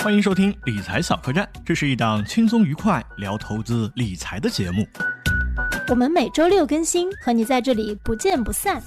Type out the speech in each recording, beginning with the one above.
欢迎收听理财小客栈，这是一档轻松愉快聊投资理财的节目。我们每周六更新，和你在这里不见不散。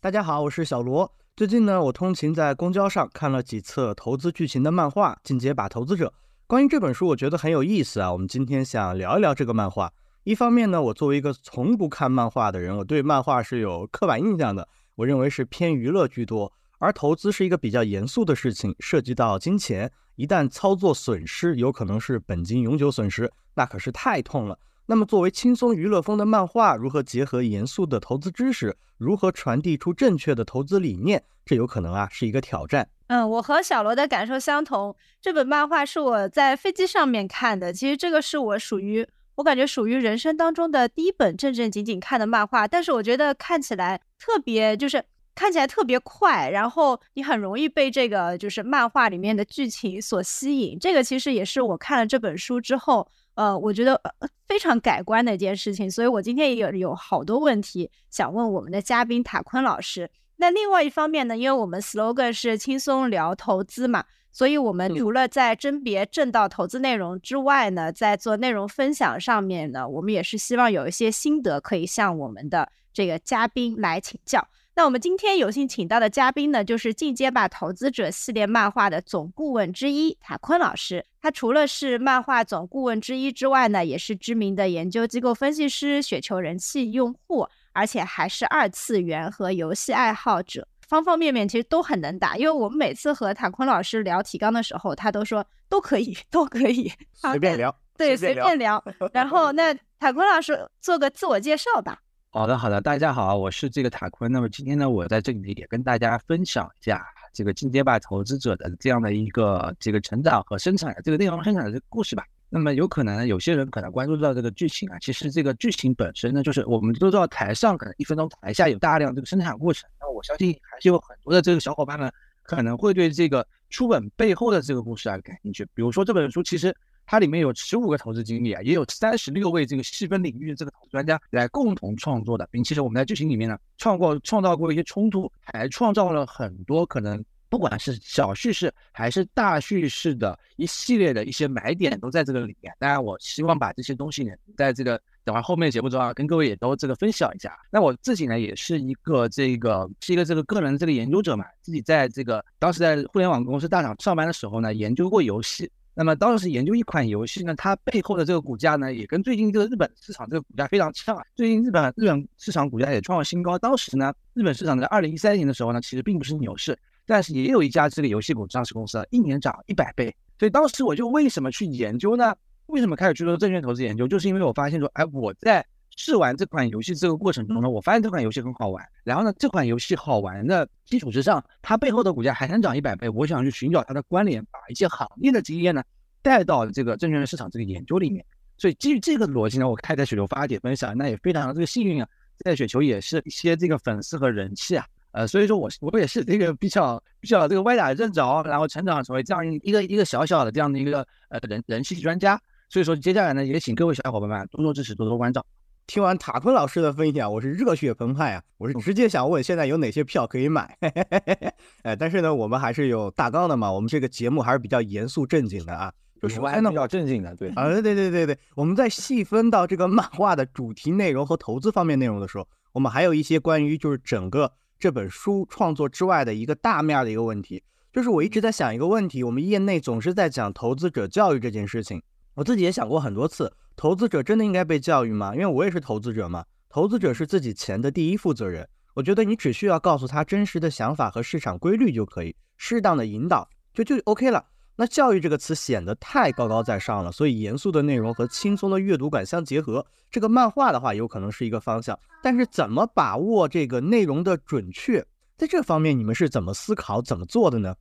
大家好，我是小罗。最近呢，我通勤在公交上看了几册投资剧情的漫画《进阶吧投资者》。关于这本书，我觉得很有意思啊。我们今天想聊一聊这个漫画。一方面呢，我作为一个从不看漫画的人，我对漫画是有刻板印象的，我认为是偏娱乐居多。而投资是一个比较严肃的事情，涉及到金钱，一旦操作损失，有可能是本金永久损失，那可是太痛了。那么，作为轻松娱乐风的漫画，如何结合严肃的投资知识，如何传递出正确的投资理念，这有可能啊是一个挑战。嗯，我和小罗的感受相同。这本漫画是我在飞机上面看的，其实这个是我属于我感觉属于人生当中的第一本正正经经看的漫画，但是我觉得看起来特别就是。看起来特别快，然后你很容易被这个就是漫画里面的剧情所吸引。这个其实也是我看了这本书之后，呃，我觉得非常改观的一件事情。所以我今天也有有好多问题想问我们的嘉宾塔坤老师。那另外一方面呢，因为我们 slogan 是轻松聊投资嘛，所以我们除了在甄别正道投资内容之外呢，在做内容分享上面呢，我们也是希望有一些心得可以向我们的这个嘉宾来请教。那我们今天有幸请到的嘉宾呢，就是《进阶吧投资者》系列漫画的总顾问之一塔坤老师。他除了是漫画总顾问之一之外呢，也是知名的研究机构分析师、雪球人气用户，而且还是二次元和游戏爱好者，方方面面其实都很能打。因为我们每次和塔坤老师聊提纲的时候，他都说都可以，都可以，随便聊，对，随便聊。然后那塔坤老师做个自我介绍吧。好的，好的，大家好，我是这个塔坤。那么今天呢，我在这里也跟大家分享一下这个进阶吧投资者的这样的一个这个成长和生产的这个内容生产的这个故事吧。那么有可能有些人可能关注到这个剧情啊，其实这个剧情本身呢，就是我们都知道台上可能一分钟，台下有大量这个生产过程。那我相信还是有很多的这个小伙伴们可能会对这个出本背后的这个故事啊感兴趣。比如说这本书其实。它里面有十五个投资经理啊，也有三十六位这个细分领域的这个专家来共同创作的，并且我们在剧情里面呢，创过创造过一些冲突，还创造了很多可能不管是小叙事还是大叙事的一系列的一些买点都在这个里面。当然，我希望把这些东西呢，在这个等会后面节目中啊，跟各位也都这个分享一下。那我自己呢，也是一个这个是一个这个个人这个研究者嘛，自己在这个当时在互联网公司大厂上班的时候呢，研究过游戏。那么当时研究一款游戏呢，它背后的这个股价呢，也跟最近这个日本市场这个股价非常像。最近日本日本市场股价也创了新高。当时呢，日本市场在二零一三年的时候呢，其实并不是牛市，但是也有一家这个游戏股上市公司啊一年涨一百倍。所以当时我就为什么去研究呢？为什么开始去做证券投资研究？就是因为我发现说，哎，我在试玩这款游戏这个过程中呢，我发现这款游戏很好玩。然后呢，这款游戏好玩的基础之上，它背后的股价还能涨一百倍。我想去寻找它的关联，把一些行业的经验呢带到这个证券市场这个研究里面。所以基于这个逻辑呢，我开在雪球发帖分享，那也非常的这个幸运啊，在雪球也是一些这个粉丝和人气啊，呃，所以说我我也是这个比较比较这个歪打正着，然后成长成为这样一个一个小小的这样的一个呃人人气专家。所以说接下来呢，也请各位小伙伴们多多支持，多多关照。听完塔坤老师的分享，我是热血澎湃啊！我是直接想问，现在有哪些票可以买？哎，但是呢，我们还是有大纲的嘛，我们这个节目还是比较严肃正经的啊。就是还比较正经的，对啊，对对对对，我们在细分到这个漫画的主题内容和投资方面内容的时候，我们还有一些关于就是整个这本书创作之外的一个大面的一个问题，就是我一直在想一个问题，我们业内总是在讲投资者教育这件事情，我自己也想过很多次。投资者真的应该被教育吗？因为我也是投资者嘛。投资者是自己钱的第一负责人。我觉得你只需要告诉他真实的想法和市场规律就可以，适当的引导就就 OK 了。那教育这个词显得太高高在上了，所以严肃的内容和轻松的阅读感相结合，这个漫画的话有可能是一个方向。但是怎么把握这个内容的准确，在这方面你们是怎么思考、怎么做的呢？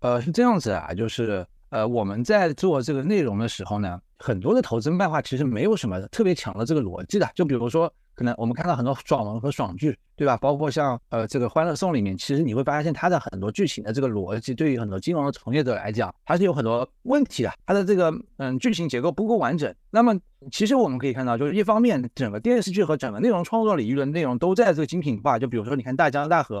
呃，是这样子啊，就是呃我们在做这个内容的时候呢。很多的投资漫画其实没有什么特别强的这个逻辑的，就比如说，可能我们看到很多爽文和爽剧，对吧？包括像呃这个《欢乐颂》里面，其实你会发现它的很多剧情的这个逻辑，对于很多金融的从业者来讲，它是有很多问题的。它的这个嗯剧情结构不够完整。那么其实我们可以看到，就是一方面，整个电视剧和整个内容创作领域的内容都在这个精品化。就比如说，你看《大江大河》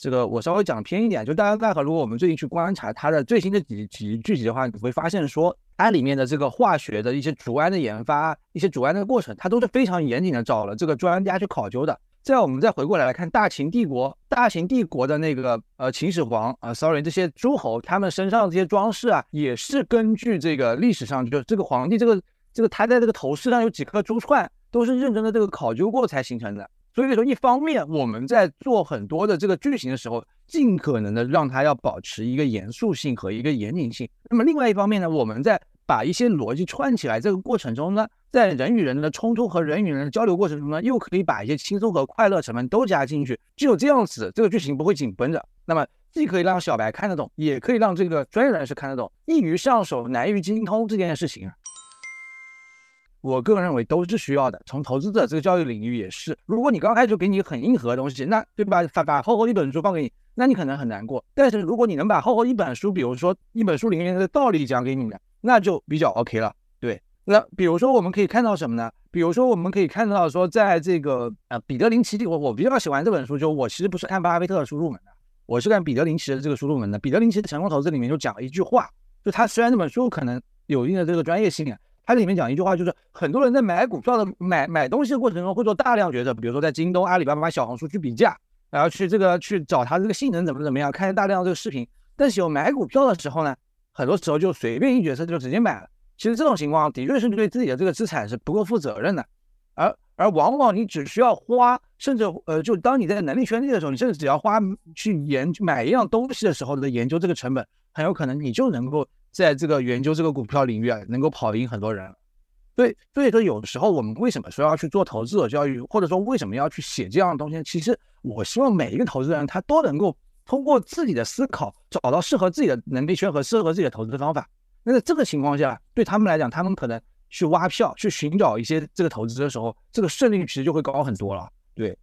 这个我稍微讲偏一点，就大家奈何，如果我们最近去观察它的最新的几几剧集的话，你会发现说它里面的这个化学的一些主胺的研发、一些主胺的过程，它都是非常严谨的找了这个专家去考究的。再我们再回过来来看大秦帝国，大秦帝国的那个呃秦始皇啊，sorry，这些诸侯他们身上这些装饰啊，也是根据这个历史上就这个皇帝这个这个他在这个头饰上有几颗珠串，都是认真的这个考究过才形成的。所以说，一方面我们在做很多的这个剧情的时候，尽可能的让它要保持一个严肃性和一个严谨性。那么另外一方面呢，我们在把一些逻辑串起来这个过程中呢，在人与人的冲突和人与人的交流过程中呢，又可以把一些轻松和快乐成分都加进去。只有这样子，这个剧情不会紧绷着。那么既可以让小白看得懂，也可以让这个专业人士看得懂。易于上手，难于精通这件事情啊。我个人认为都是需要的。从投资者这个教育领域也是，如果你刚开始就给你很硬核的东西，那对吧？把把厚厚一本书放给你，那你可能很难过。但是如果你能把厚厚一本书，比如说一本书里面的道理讲给你们，那就比较 OK 了。对，那比如说我们可以看到什么呢？比如说我们可以看到说，在这个呃彼得林奇，我我比较喜欢这本书，就我其实不是看巴菲特的书入门的，我是看彼得林奇的这个书入门的。彼得林奇的成功投资里面就讲了一句话，就他虽然这本书可能有一定的这个专业性啊。它里面讲一句话，就是很多人在买股票的买买东西的过程中会做大量决策，比如说在京东、阿里巴巴、小红书去比价，然后去这个去找它这个性能怎么怎么样，看大量这个视频。但是有买股票的时候呢，很多时候就随便一决策就直接买了。其实这种情况的确是对自己的这个资产是不够负责任的，而而往往你只需要花，甚至呃，就当你在能力圈内的时候，你甚至只要花去研买一样东西的时候的研究这个成本，很有可能你就能够。在这个研究这个股票领域啊，能够跑赢很多人。对，所以说有时候我们为什么说要去做投资者教育，或者说为什么要去写这样的东西？其实我希望每一个投资人他都能够通过自己的思考，找到适合自己的能力圈和适合自己的投资方法。那在这个情况下，对他们来讲，他们可能去挖票、去寻找一些这个投资的时候，这个胜率其实就会高很多了。对。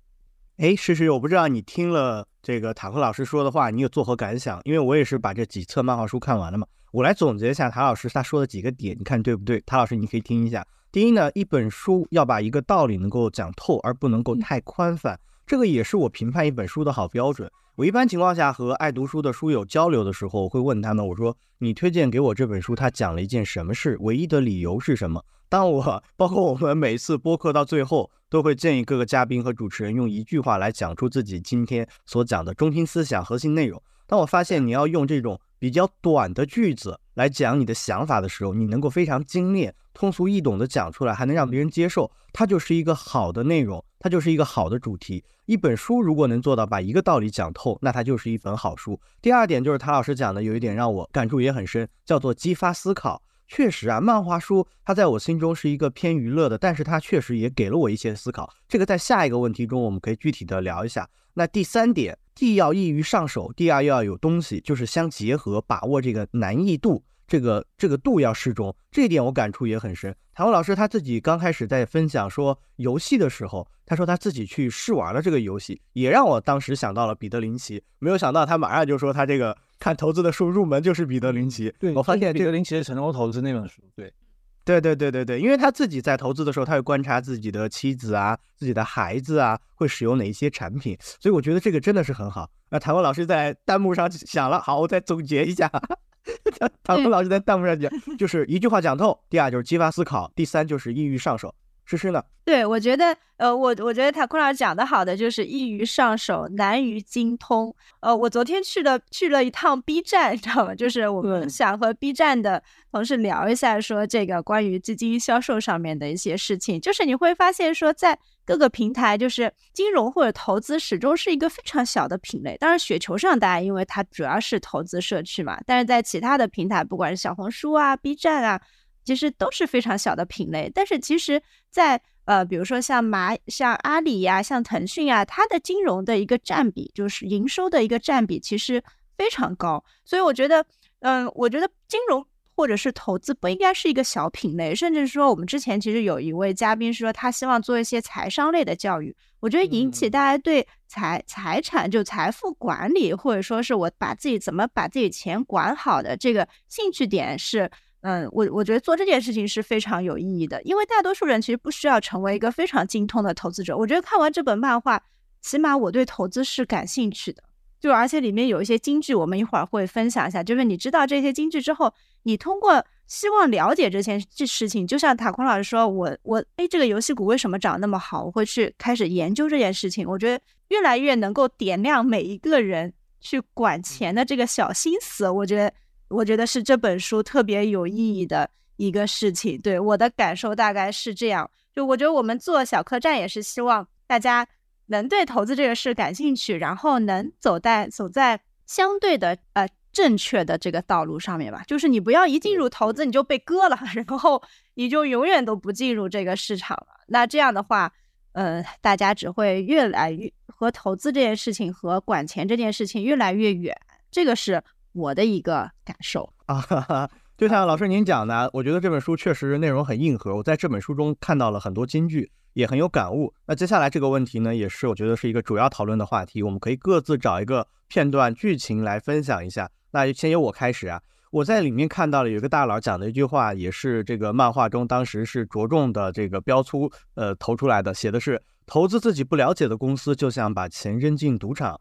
哎，诗诗，我不知道你听了这个塔克老师说的话，你有作何感想？因为我也是把这几册漫画书看完了嘛，我来总结一下塔老师他说的几个点，你看对不对？塔老师，你可以听一下。第一呢，一本书要把一个道理能够讲透，而不能够太宽泛，这个也是我评判一本书的好标准。我一般情况下和爱读书的书友交流的时候，我会问他们，我说你推荐给我这本书，它讲了一件什么事？唯一的理由是什么？当我 包括我们每次播客到最后，都会建议各个嘉宾和主持人用一句话来讲出自己今天所讲的中心思想、核心内容。当我发现你要用这种比较短的句子来讲你的想法的时候，你能够非常精炼、通俗易懂的讲出来，还能让别人接受，它就是一个好的内容，它就是一个好的主题。一本书如果能做到把一个道理讲透，那它就是一本好书。第二点就是谭老师讲的，有一点让我感触也很深，叫做激发思考。确实啊，漫画书它在我心中是一个偏娱乐的，但是它确实也给了我一些思考。这个在下一个问题中我们可以具体的聊一下。那第三点，既要易于上手，第二又要有东西，就是相结合，把握这个难易度。这个这个度要适中，这一点我感触也很深。谭文老师他自己刚开始在分享说游戏的时候，他说他自己去试玩了这个游戏，也让我当时想到了彼得林奇。没有想到他马上就说他这个看投资的书入门就是彼得林奇。对我发现彼得林奇的成功投资那本书，对，对对对对对，因为他自己在投资的时候，他会观察自己的妻子啊、自己的孩子啊会使用哪一些产品，所以我觉得这个真的是很好。那谭文老师在弹幕上想了，好，我再总结一下。唐唐老师在弹幕上讲，就是一句话讲透。第二就是激发思考，第三就是易于上手。诗诗呢？对，我觉得，呃，我我觉得塔库老师讲的好的就是易于上手，难于精通。呃，我昨天去了去了一趟 B 站，你知道吗？就是我们想和 B 站的同事聊一下，说这个关于基金销售上面的一些事情。就是你会发现说，在各个平台，就是金融或者投资始终是一个非常小的品类。当然，雪球上大家因为它主要是投资社区嘛，但是在其他的平台，不管是小红书啊、B 站啊。其实都是非常小的品类，但是其实，在呃，比如说像蚂、像阿里呀、像腾讯呀，它的金融的一个占比，就是营收的一个占比，其实非常高。所以我觉得，嗯，我觉得金融或者是投资不应该是一个小品类，甚至说，我们之前其实有一位嘉宾说，他希望做一些财商类的教育。我觉得引起大家对财财产就财富管理，或者说是我把自己怎么把自己钱管好的这个兴趣点是。嗯，我我觉得做这件事情是非常有意义的，因为大多数人其实不需要成为一个非常精通的投资者。我觉得看完这本漫画，起码我对投资是感兴趣的。就而且里面有一些金句，我们一会儿会分享一下。就是你知道这些金句之后，你通过希望了解这件这事情，就像塔坤老师说，我我哎，这个游戏股为什么涨那么好？我会去开始研究这件事情。我觉得越来越能够点亮每一个人去管钱的这个小心思。我觉得，我觉得是这本书特别有意义的一个事情。对我的感受大概是这样。就我觉得我们做小客栈也是希望大家。能对投资这个事感兴趣，然后能走在走在相对的呃正确的这个道路上面吧。就是你不要一进入投资你就被割了，然后你就永远都不进入这个市场了。那这样的话，呃，大家只会越来越和投资这件事情和管钱这件事情越来越远。这个是我的一个感受啊。就像老师您讲的，我觉得这本书确实内容很硬核。我在这本书中看到了很多金句。也很有感悟。那接下来这个问题呢，也是我觉得是一个主要讨论的话题。我们可以各自找一个片段剧情来分享一下。那先由我开始啊。我在里面看到了有一个大佬讲的一句话，也是这个漫画中当时是着重的这个标出，呃，投出来的，写的是投资自己不了解的公司，就像把钱扔进赌场。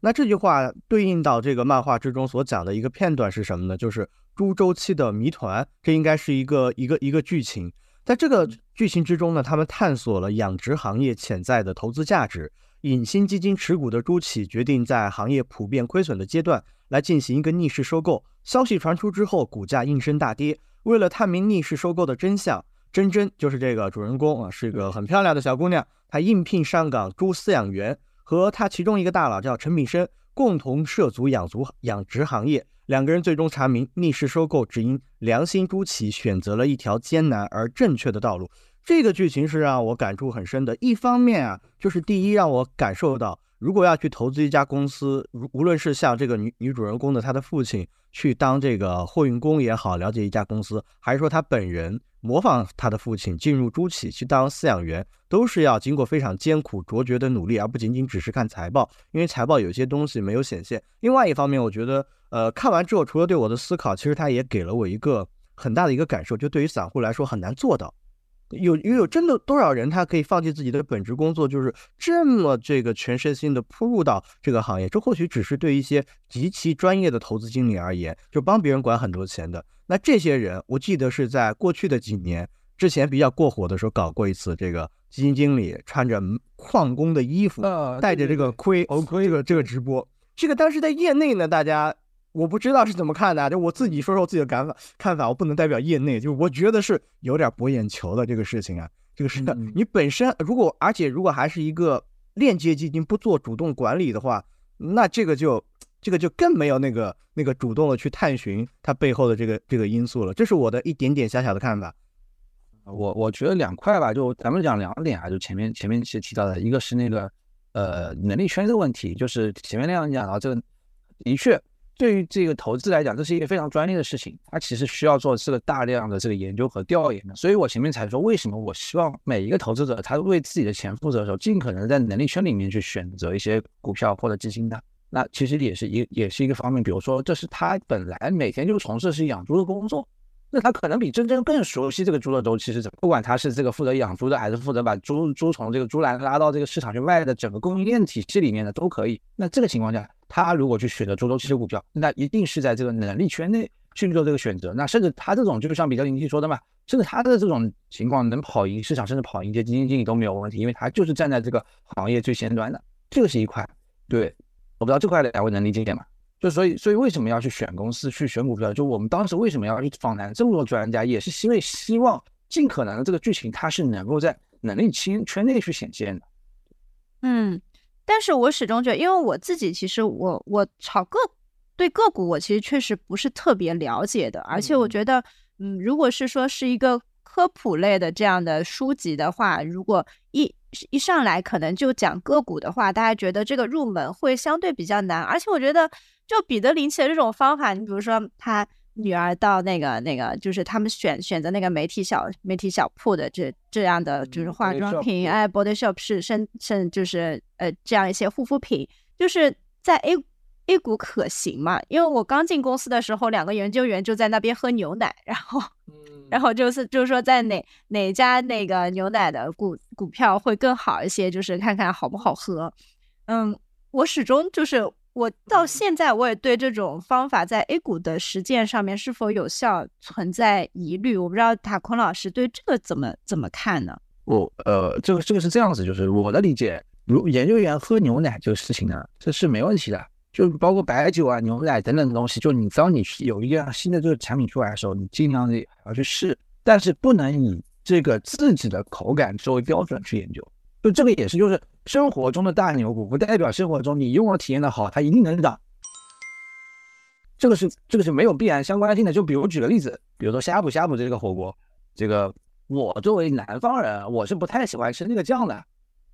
那这句话对应到这个漫画之中所讲的一个片段是什么呢？就是猪周期的谜团。这应该是一个一个一个剧情。在这个剧情之中呢，他们探索了养殖行业潜在的投资价值。隐新基金持股的朱启决定在行业普遍亏损的阶段来进行一个逆势收购。消息传出之后，股价应声大跌。为了探明逆势收购的真相，珍珍就是这个主人公啊，是一个很漂亮的小姑娘。她应聘上岗猪饲养员，和他其中一个大佬叫陈炳生，共同涉足养足养殖行业。两个人最终查明，逆势收购只因良心朱启选择了一条艰难而正确的道路。这个剧情是让我感触很深的。一方面啊，就是第一让我感受到，如果要去投资一家公司，无无论是像这个女女主人公的她的父亲去当这个货运工也好，了解一家公司，还是说他本人模仿他的父亲进入猪企去当饲养员，都是要经过非常艰苦卓绝的努力，而不仅仅只是看财报，因为财报有些东西没有显现。另外一方面，我觉得。呃，看完之后，除了对我的思考，其实他也给了我一个很大的一个感受，就对于散户来说很难做到。有有有真的多少人他可以放弃自己的本职工作，就是这么这个全身心的扑入到这个行业？这或许只是对一些极其专业的投资经理而言，就帮别人管很多钱的。那这些人，我记得是在过去的几年之前比较过火的时候，搞过一次这个基金经理穿着矿工的衣服，带着这个盔，这个这个直播，这个当时在业内呢，大家。我不知道是怎么看的，就我自己说说我自己的感法看法，我不能代表业内，就我觉得是有点博眼球的这个事情啊，这个是 你本身如果而且如果还是一个链接基金不做主动管理的话，那这个就这个就更没有那个那个主动的去探寻它背后的这个这个因素了，这是我的一点点小小的看法。我我觉得两块吧，就咱们讲两点啊，就前面前面其实提到的一个是那个呃能力圈的问题，就是前面那样讲到这个的确。对于这个投资来讲，这是一个非常专业的事情，它其实需要做这个大量的这个研究和调研的。所以我前面才说，为什么我希望每一个投资者，他为自己的钱负责的时候，尽可能在能力圈里面去选择一些股票或者基金的。那其实也是一也是一个方面。比如说，这是他本来每天就从事是养猪的工作。那他可能比真正更熟悉这个猪的周期是怎么，不管他是这个负责养猪的，还是负责把猪猪从这个猪栏拉到这个市场去卖的整个供应链体系里面的都可以。那这个情况下，他如果去选择猪周期的股票，那一定是在这个能力圈内去做这个选择。那甚至他这种就像比较林奇说的嘛，甚至他的这种情况能跑赢市场，甚至跑赢一些基金经理都没有问题，因为他就是站在这个行业最先端的。这个是一块，对，我不知道这块两位能理解吗？就所以，所以为什么要去选公司、去选股票？就我们当时为什么要去访谈这么多专家，也是因为希望尽可能的这个剧情它是能够在能力圈圈内去显现的。嗯，但是我始终觉得，因为我自己其实我我炒个对个股，我其实确实不是特别了解的，而且我觉得，嗯，如果是说是一个科普类的这样的书籍的话，如果一一上来可能就讲个股的话，大家觉得这个入门会相对比较难，而且我觉得。就彼得林奇的这种方法，你比如说他女儿到那个那个，就是他们选选择那个媒体小媒体小铺的这这样的就是化妆品，哎，Body Shop 是甚甚就是呃这样一些护肤品，就是在 A A 股可行嘛？因为我刚进公司的时候，两个研究员就在那边喝牛奶，然后然后就是就是说在哪哪家那个牛奶的股股票会更好一些，就是看看好不好喝，嗯。我始终就是我到现在我也对这种方法在 A 股的实践上面是否有效存在疑虑。我不知道塔坤老师对这个怎么怎么看呢？我呃，这个这个是这样子，就是我的理解，如研究员喝牛奶这个事情呢，这是没问题的，就包括白酒啊、牛奶等等的东西，就你当你有一样新的这个产品出来的时候，你尽量的要去试，但是不能以这个自己的口感作为标准去研究。就这个也是，就是生活中的大牛股，不代表生活中你用了体验的好，它一定能涨。这个是这个是没有必然相关性的。就比如举个例子，比如说呷哺呷哺这个火锅，这个我作为南方人，我是不太喜欢吃那个酱的，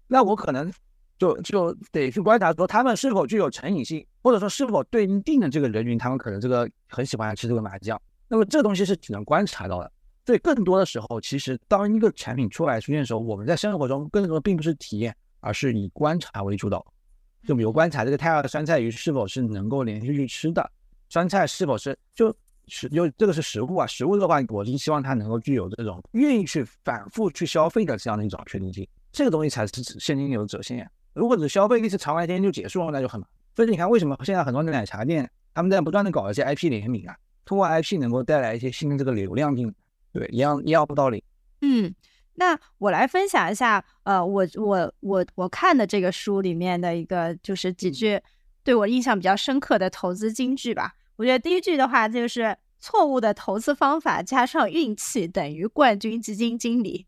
那我可能就就得去观察说他们是否具有成瘾性，或者说是否对应定的这个人群，他们可能这个很喜欢吃这个麻酱。那么这东西是只能观察到的。所以更多的时候，其实当一个产品出来出现的时候，我们在生活中更多的并不是体验，而是以观察为主导。就比如观察这个太阳酸菜鱼是否是能够连续去吃的，酸菜是否是就食就这个是食物啊，食物的话，我是希望它能够具有这种愿意去反复去消费的这样的一种确定性。这个东西才是现金流的折现。如果只消费一次长白天就结束了，那就很麻烦。所以你看，为什么现在很多奶茶店他们在不断的搞一些 IP 联名啊，通过 IP 能够带来一些新的这个流量进来。对，一样一样不道理。嗯，那我来分享一下，呃，我我我我看的这个书里面的一个就是几句对我印象比较深刻的投资金句吧。我觉得第一句的话就是错误的投资方法加上运气等于冠军基金经理。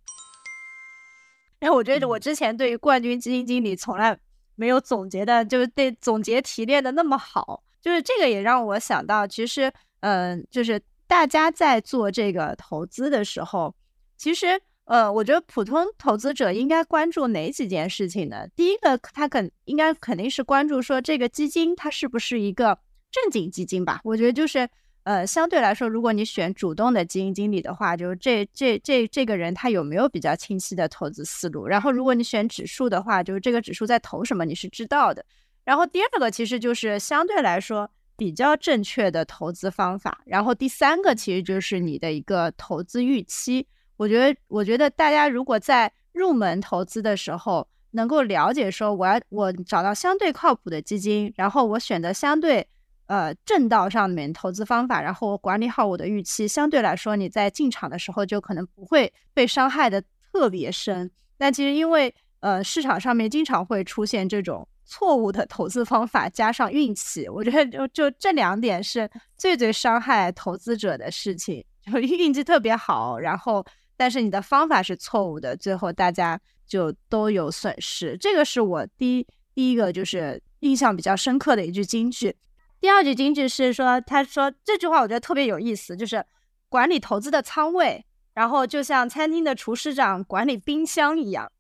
然后我觉得我之前对于冠军基金经理从来没有总结的，就是对总结提炼的那么好。就是这个也让我想到，其实，嗯，就是。大家在做这个投资的时候，其实，呃，我觉得普通投资者应该关注哪几件事情呢？第一个，他肯应该肯定是关注说这个基金它是不是一个正经基金吧？我觉得就是，呃，相对来说，如果你选主动的基金经理的话，就是这这这这个人他有没有比较清晰的投资思路？然后，如果你选指数的话，就是这个指数在投什么，你是知道的。然后第二个，其实就是相对来说。比较正确的投资方法，然后第三个其实就是你的一个投资预期。我觉得，我觉得大家如果在入门投资的时候，能够了解说，我要我找到相对靠谱的基金，然后我选择相对呃正道上面投资方法，然后我管理好我的预期，相对来说你在进场的时候就可能不会被伤害的特别深。但其实因为呃市场上面经常会出现这种。错误的投资方法加上运气，我觉得就就这两点是最最伤害投资者的事情。就运气特别好，然后但是你的方法是错误的，最后大家就都有损失。这个是我第一第一个就是印象比较深刻的一句金句。第二句金句是说，他说这句话我觉得特别有意思，就是管理投资的仓位，然后就像餐厅的厨师长管理冰箱一样。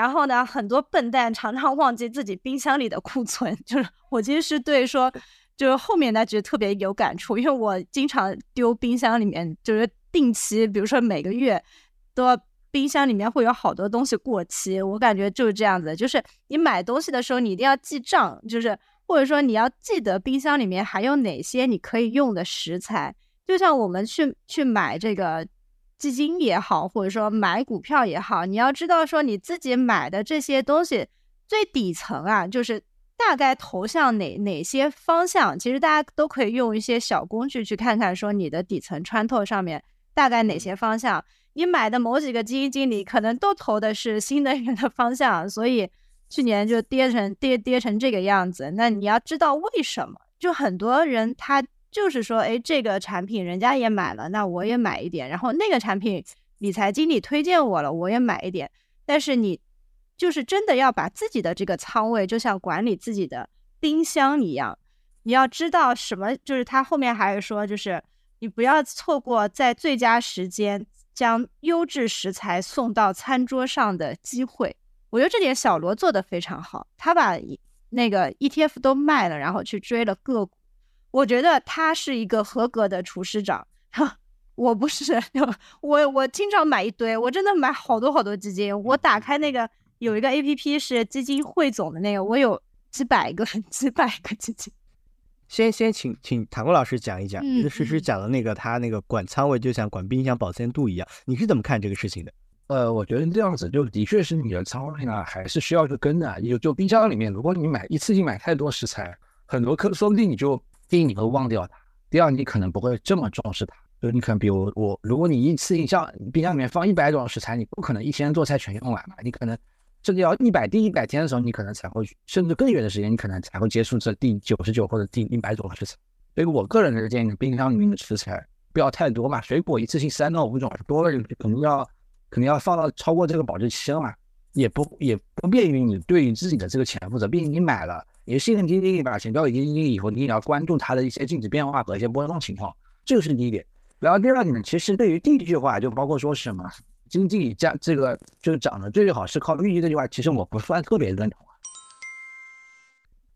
然后呢，很多笨蛋常常忘记自己冰箱里的库存。就是我其实是对说，就是后面那句特别有感触，因为我经常丢冰箱里面，就是定期，比如说每个月，都冰箱里面会有好多东西过期。我感觉就是这样子，就是你买东西的时候，你一定要记账，就是或者说你要记得冰箱里面还有哪些你可以用的食材。就像我们去去买这个。基金也好，或者说买股票也好，你要知道说你自己买的这些东西最底层啊，就是大概投向哪哪些方向。其实大家都可以用一些小工具去看看，说你的底层穿透上面大概哪些方向。你买的某几个基金经理可能都投的是新能源的 方向，所以去年就跌成跌跌成这个样子。那你要知道为什么？就很多人他。就是说，哎，这个产品人家也买了，那我也买一点。然后那个产品理财经理推荐我了，我也买一点。但是你就是真的要把自己的这个仓位，就像管理自己的冰箱一样，你要知道什么。就是他后面还是说，就是你不要错过在最佳时间将优质食材送到餐桌上的机会。我觉得这点小罗做的非常好，他把那个 ETF 都卖了，然后去追了个股。我觉得他是一个合格的厨师长，我不是，我我经常买一堆，我真的买好多好多基金。我打开那个有一个 A P P 是基金汇总的那个，我有几百个 几百个基金。先先请请唐国老师讲一讲，实实讲的那个他那个管仓位就像管冰箱保鲜度一样，你是怎么看这个事情的？呃，我觉得这样子就的确是你的仓位呢，还是需要去跟的。就就冰箱里面，如果你买一次性买太多食材，很多客说不定你就第一你会忘掉它，第二你可能不会这么重视它。就是你可能比如我，如果你一次性像冰箱里面放一百种食材，你不可能一天做菜全用完嘛，你可能甚至要一百第一百天的时候，你可能才会甚至更远的时间，你可能才会接触这第九十九或者第一百种食材。所以我个人的建议，冰箱里面的食材不要太多嘛，水果一次性三到五种多了，可能要。肯定要放到超过这个保质期了嘛，也不也不便于你对你自己的这个钱负责。毕竟你买了，你信任基金经理把钱交给基金经理以后，你也要关注它的一些净值变化和一些波动情况，这个是第一点。然后第二点呢，其实对于第一句话，就包括说什么基金经济加这个就是涨的最好是靠预期这句话，其实我不算特别认同。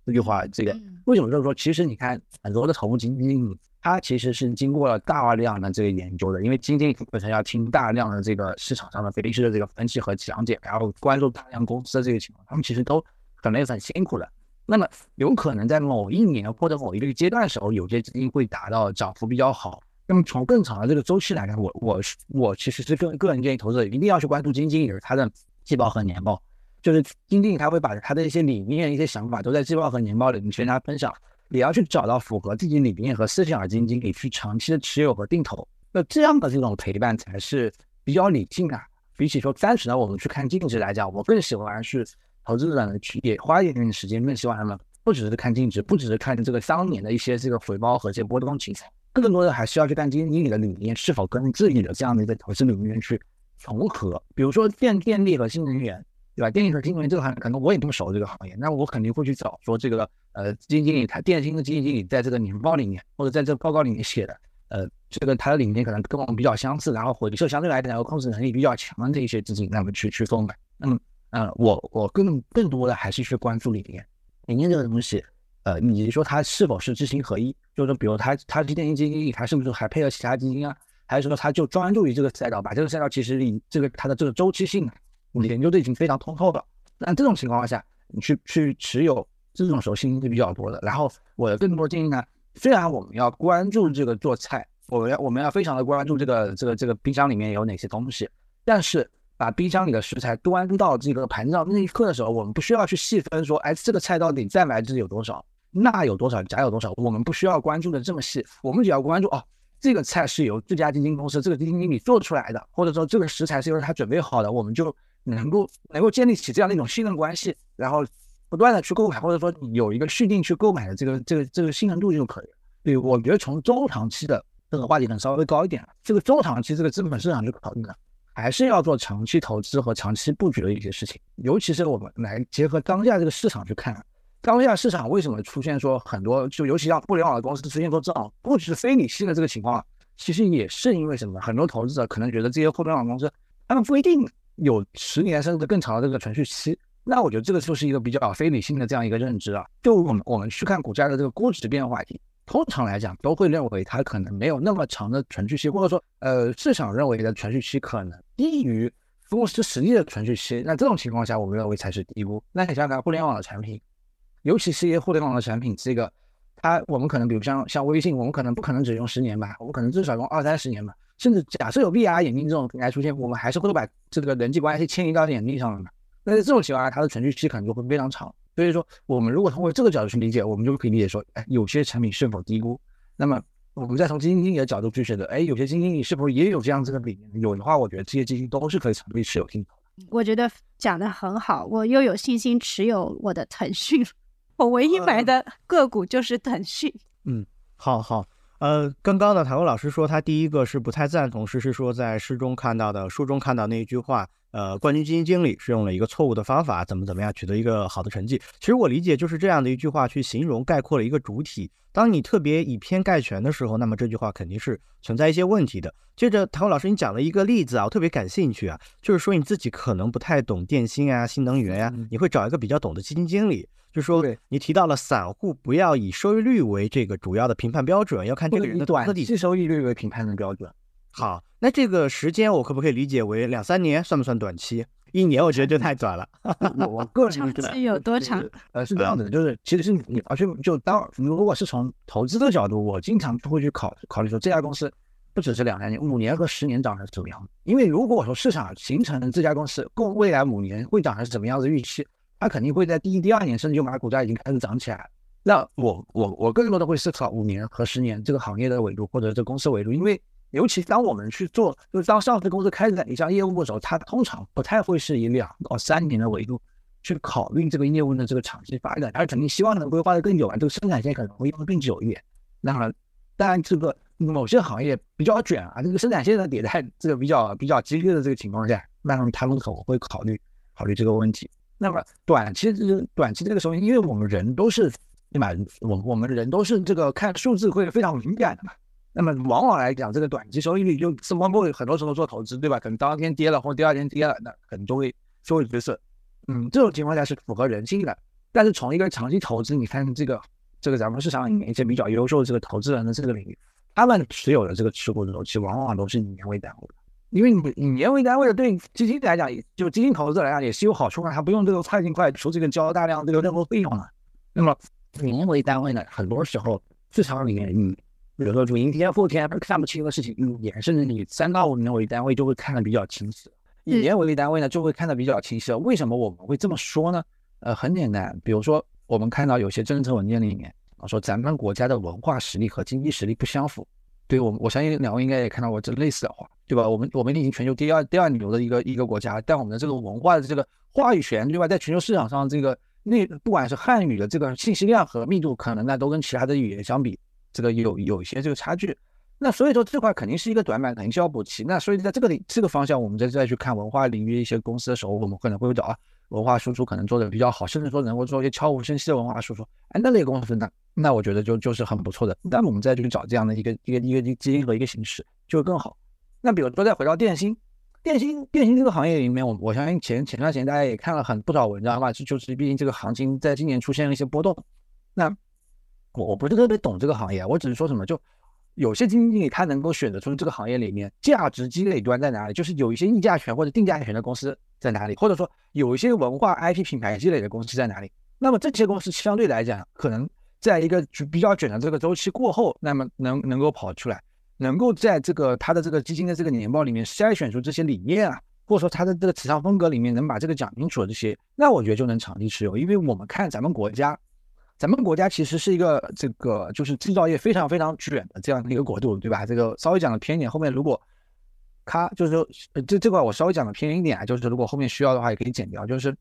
这句话，这个为什么就是说，其实你看很多的头部基金经理。他其实是经过了大量的这个研究的，因为基金经理本身要听大量的这个市场上的分析师的这个分析和讲解，然后关注大量公司的这个情况，他们其实都很累很辛苦的。那么有可能在某一年或者某一个阶段的时候，有些基金会达到涨幅比较好。那么从更长的这个周期来看，我我我其实是个个人建议，投资者一定要去关注基金经理他的季报和年报，就是基金经理他会把他的一些理念、一些想法都在季报和年报里面跟大家分享。也要去找到符合自己理念和思想的基金经理去长期的持有和定投，那这样的这种陪伴才是比较理性的。比起说单纯的我们去看净值来讲，我更喜欢是投资者呢去也花一点点时间，更希望他们不只是看净值，不只是看这个当年的一些这个回报和这些波动情况，更多的还是要去看基金经理的理念是否跟自己的这样的一个投资理念去重合。比如说电电力和新能源。对吧？电力和新能源这个行业可能我也不熟这个行业，那我肯定会去找说这个呃基金经理，他电信的基金经理在这个年报里面或者在这个报告里面写的，呃，这个他的理念可能跟我们比较相似，然后回撤相对来讲控制能力比较强的这一些资金，那么去去购买。那么，呃，我我更更多的还是去关注理念，理念这个东西，呃，你说它是否是知行合一？就是说，比如他他是电信基金经理，他是不是还配合其他基金啊？还是说他就专注于这个赛道，把这个赛道其实你这个它的这个周期性。你研究的已经非常通透了，那这种情况下，你去去持有这种时候信心是比较多的。然后我的更多建议呢，虽然我们要关注这个做菜，我们要我们要非常的关注这个这个这个冰箱里面有哪些东西，但是把冰箱里的食材端到这个盘子上那一刻的时候，我们不需要去细分说，哎，这个菜到底蛋白质有多少，钠有多少，钾有多少，我们不需要关注的这么细，我们只要关注哦。这个菜是由这家基金公司这个基金经理做出来的，或者说这个食材是由他准备好的，我们就。能够能够建立起这样的一种信任关系，然后不断的去购买，或者说有一个续订去购买的这个这个这个信任度就可以了。对，我觉得从中长期的这个话题可能稍微高一点，这个中长期这个资本市场去考虑呢，还是要做长期投资和长期布局的一些事情。尤其是我们来结合当下这个市场去看，当下市场为什么出现说很多就尤其像互联网的公司出现说这种估值非理性的这个情况，其实也是因为什么？很多投资者可能觉得这些互联网公司他们不一定。有十年甚至更长的这个存续期，那我觉得这个就是一个比较非理性的这样一个认知啊。就我们我们去看股价的这个估值变化，通常来讲都会认为它可能没有那么长的存续期，或者说呃市场认为的存续期可能低于公司实际的存续期。那这种情况下，我们认为才是低估。那你想想看，互联网的产品，尤其是一些互联网的产品，这个它我们可能比如像像微信，我们可能不可能只用十年吧，我们可能至少用二三十年吧。甚至假设有 VR 眼镜这种平台出现，我们还是会把这个人际关系迁移到眼镜上的。那在这种情况下，它的存续期可能就会非常长。所以说，我们如果通过这个角度去理解，我们就可以理解说，哎，有些产品是否低估？那么，我们再从基金经理的角度去选择，哎，有些基金经理是不是也有这样子的理念？有的话，我觉得这些基金都是可以长期持有定投的。我觉得讲的很好，我又有信心持有我的腾讯。我唯一买的个股就是腾讯。嗯，好好。呃，刚刚呢，谭文老师说他第一个是不太赞同，是是说在诗中看到的，书中看到那一句话，呃，冠军基金经理是用了一个错误的方法，怎么怎么样取得一个好的成绩。其实我理解就是这样的一句话去形容概括了一个主体。当你特别以偏概全的时候，那么这句话肯定是存在一些问题的。接着，谭文老师你讲了一个例子啊，我特别感兴趣啊，就是说你自己可能不太懂电芯啊、新能源呀，你会找一个比较懂的基金经理。就说你提到了散户不要以收益率为这个主要的评判标准，要看这个人的短期收益率为评判的标准。好，那这个时间我可不可以理解为两三年，算不算短期？一年我觉得就太短了。我个人长期有多长？呃，是这样的，就是其实是你而且就当如果是从投资的角度，我经常会去考考虑说这家公司不只是两三年，五年和十年长成怎么样子。因为如果说市场形成这家公司共未来五年会长成怎么样的预期，它肯定会在第一、第二年甚至就把股价已经开始涨起来了。那我我我更多的会思考五年和十年这个行业的维度或者这公司维度，因为尤其当我们去做，就是当上市公司开展一项业务的时候，它通常不太会是以两到三年的维度去考虑这个业务的这个长期发展，它肯定希望能规划的更久啊，这个生产线可能会用的更久一点。那当然这个。某些行业比较卷啊，这个生产线的迭代这个比较比较激烈的这个情况下，那么他们可能会考虑考虑这个问题。那么短期这个短期这个时候，因为我们人都是对吧？我我们人都是这个看数字会非常敏感的嘛。那么往往来讲，这个短期收益率就是包括很多时候做投资对吧？可能当天跌了或第二天跌了，那可能就会就会止损。嗯，这种情况下是符合人性的。但是从一个长期投资，你看这个这个咱们市场里面一些比较优秀的这个投资人的这个领域。他们持有的这个持股的周期往往都是以年为单位的，因为你以年为单位的对基金来讲，就基金投资来讲也是有好处的，它不用这个快进快出，这个交大量这个任何费用了。那么以年为单位呢，很多时候市场里面，嗯，比如说明天、后天看不清的事情，一年甚至你三到五年为单位就会看得比较清晰。以年为单位呢，就会看得比较清晰。为什么我们会这么说呢？呃，很简单，比如说我们看到有些政策文件里面。说咱们国家的文化实力和经济实力不相符，对我我相信两位应该也看到过这类似的话，对吧？我们我们已经全球第二第二牛的一个一个国家，但我们的这个文化的这个话语权，对吧？在全球市场上，这个内不管是汉语的这个信息量和密度，可能呢都跟其他的语言相比，这个有有一些这个差距。那所以说这块肯定是一个短板，肯定是要补齐。那所以在这个里这个方向，我们再再去看文化领域一些公司的时候，我们可能会找啊。文化输出可能做的比较好，甚至说能够做一些悄无声息的文化输出，哎，那类公司呢，那我觉得就就是很不错的。那我们再去找这样的一个一个一个基因和一个形式，就会更好。那比如说再回到电信，电信电信这个行业里面，我我相信前前段时间大家也看了很不少文章吧，就就是毕竟这个行情在今年出现了一些波动。那我我不是特别懂这个行业，我只是说什么就。有些基金经理他能够选择出这个行业里面价值积累端在哪里，就是有一些溢价权或者定价权的公司在哪里，或者说有一些文化 IP 品牌积累的公司在哪里。那么这些公司相对来讲，可能在一个比较卷的这个周期过后，那么能能够跑出来，能够在这个他的这个基金的这个年报里面筛选出这些理念啊，或者说他的这个持仓风格里面能把这个讲清楚的这些，那我觉得就能长期持有，因为我们看咱们国家。咱们国家其实是一个这个就是制造业非常非常卷的这样的一个国度，对吧？这个稍微讲的偏一点，后面如果咔就是说这这块我稍微讲的偏一点啊，就是如果后面需要的话也可以剪掉。就是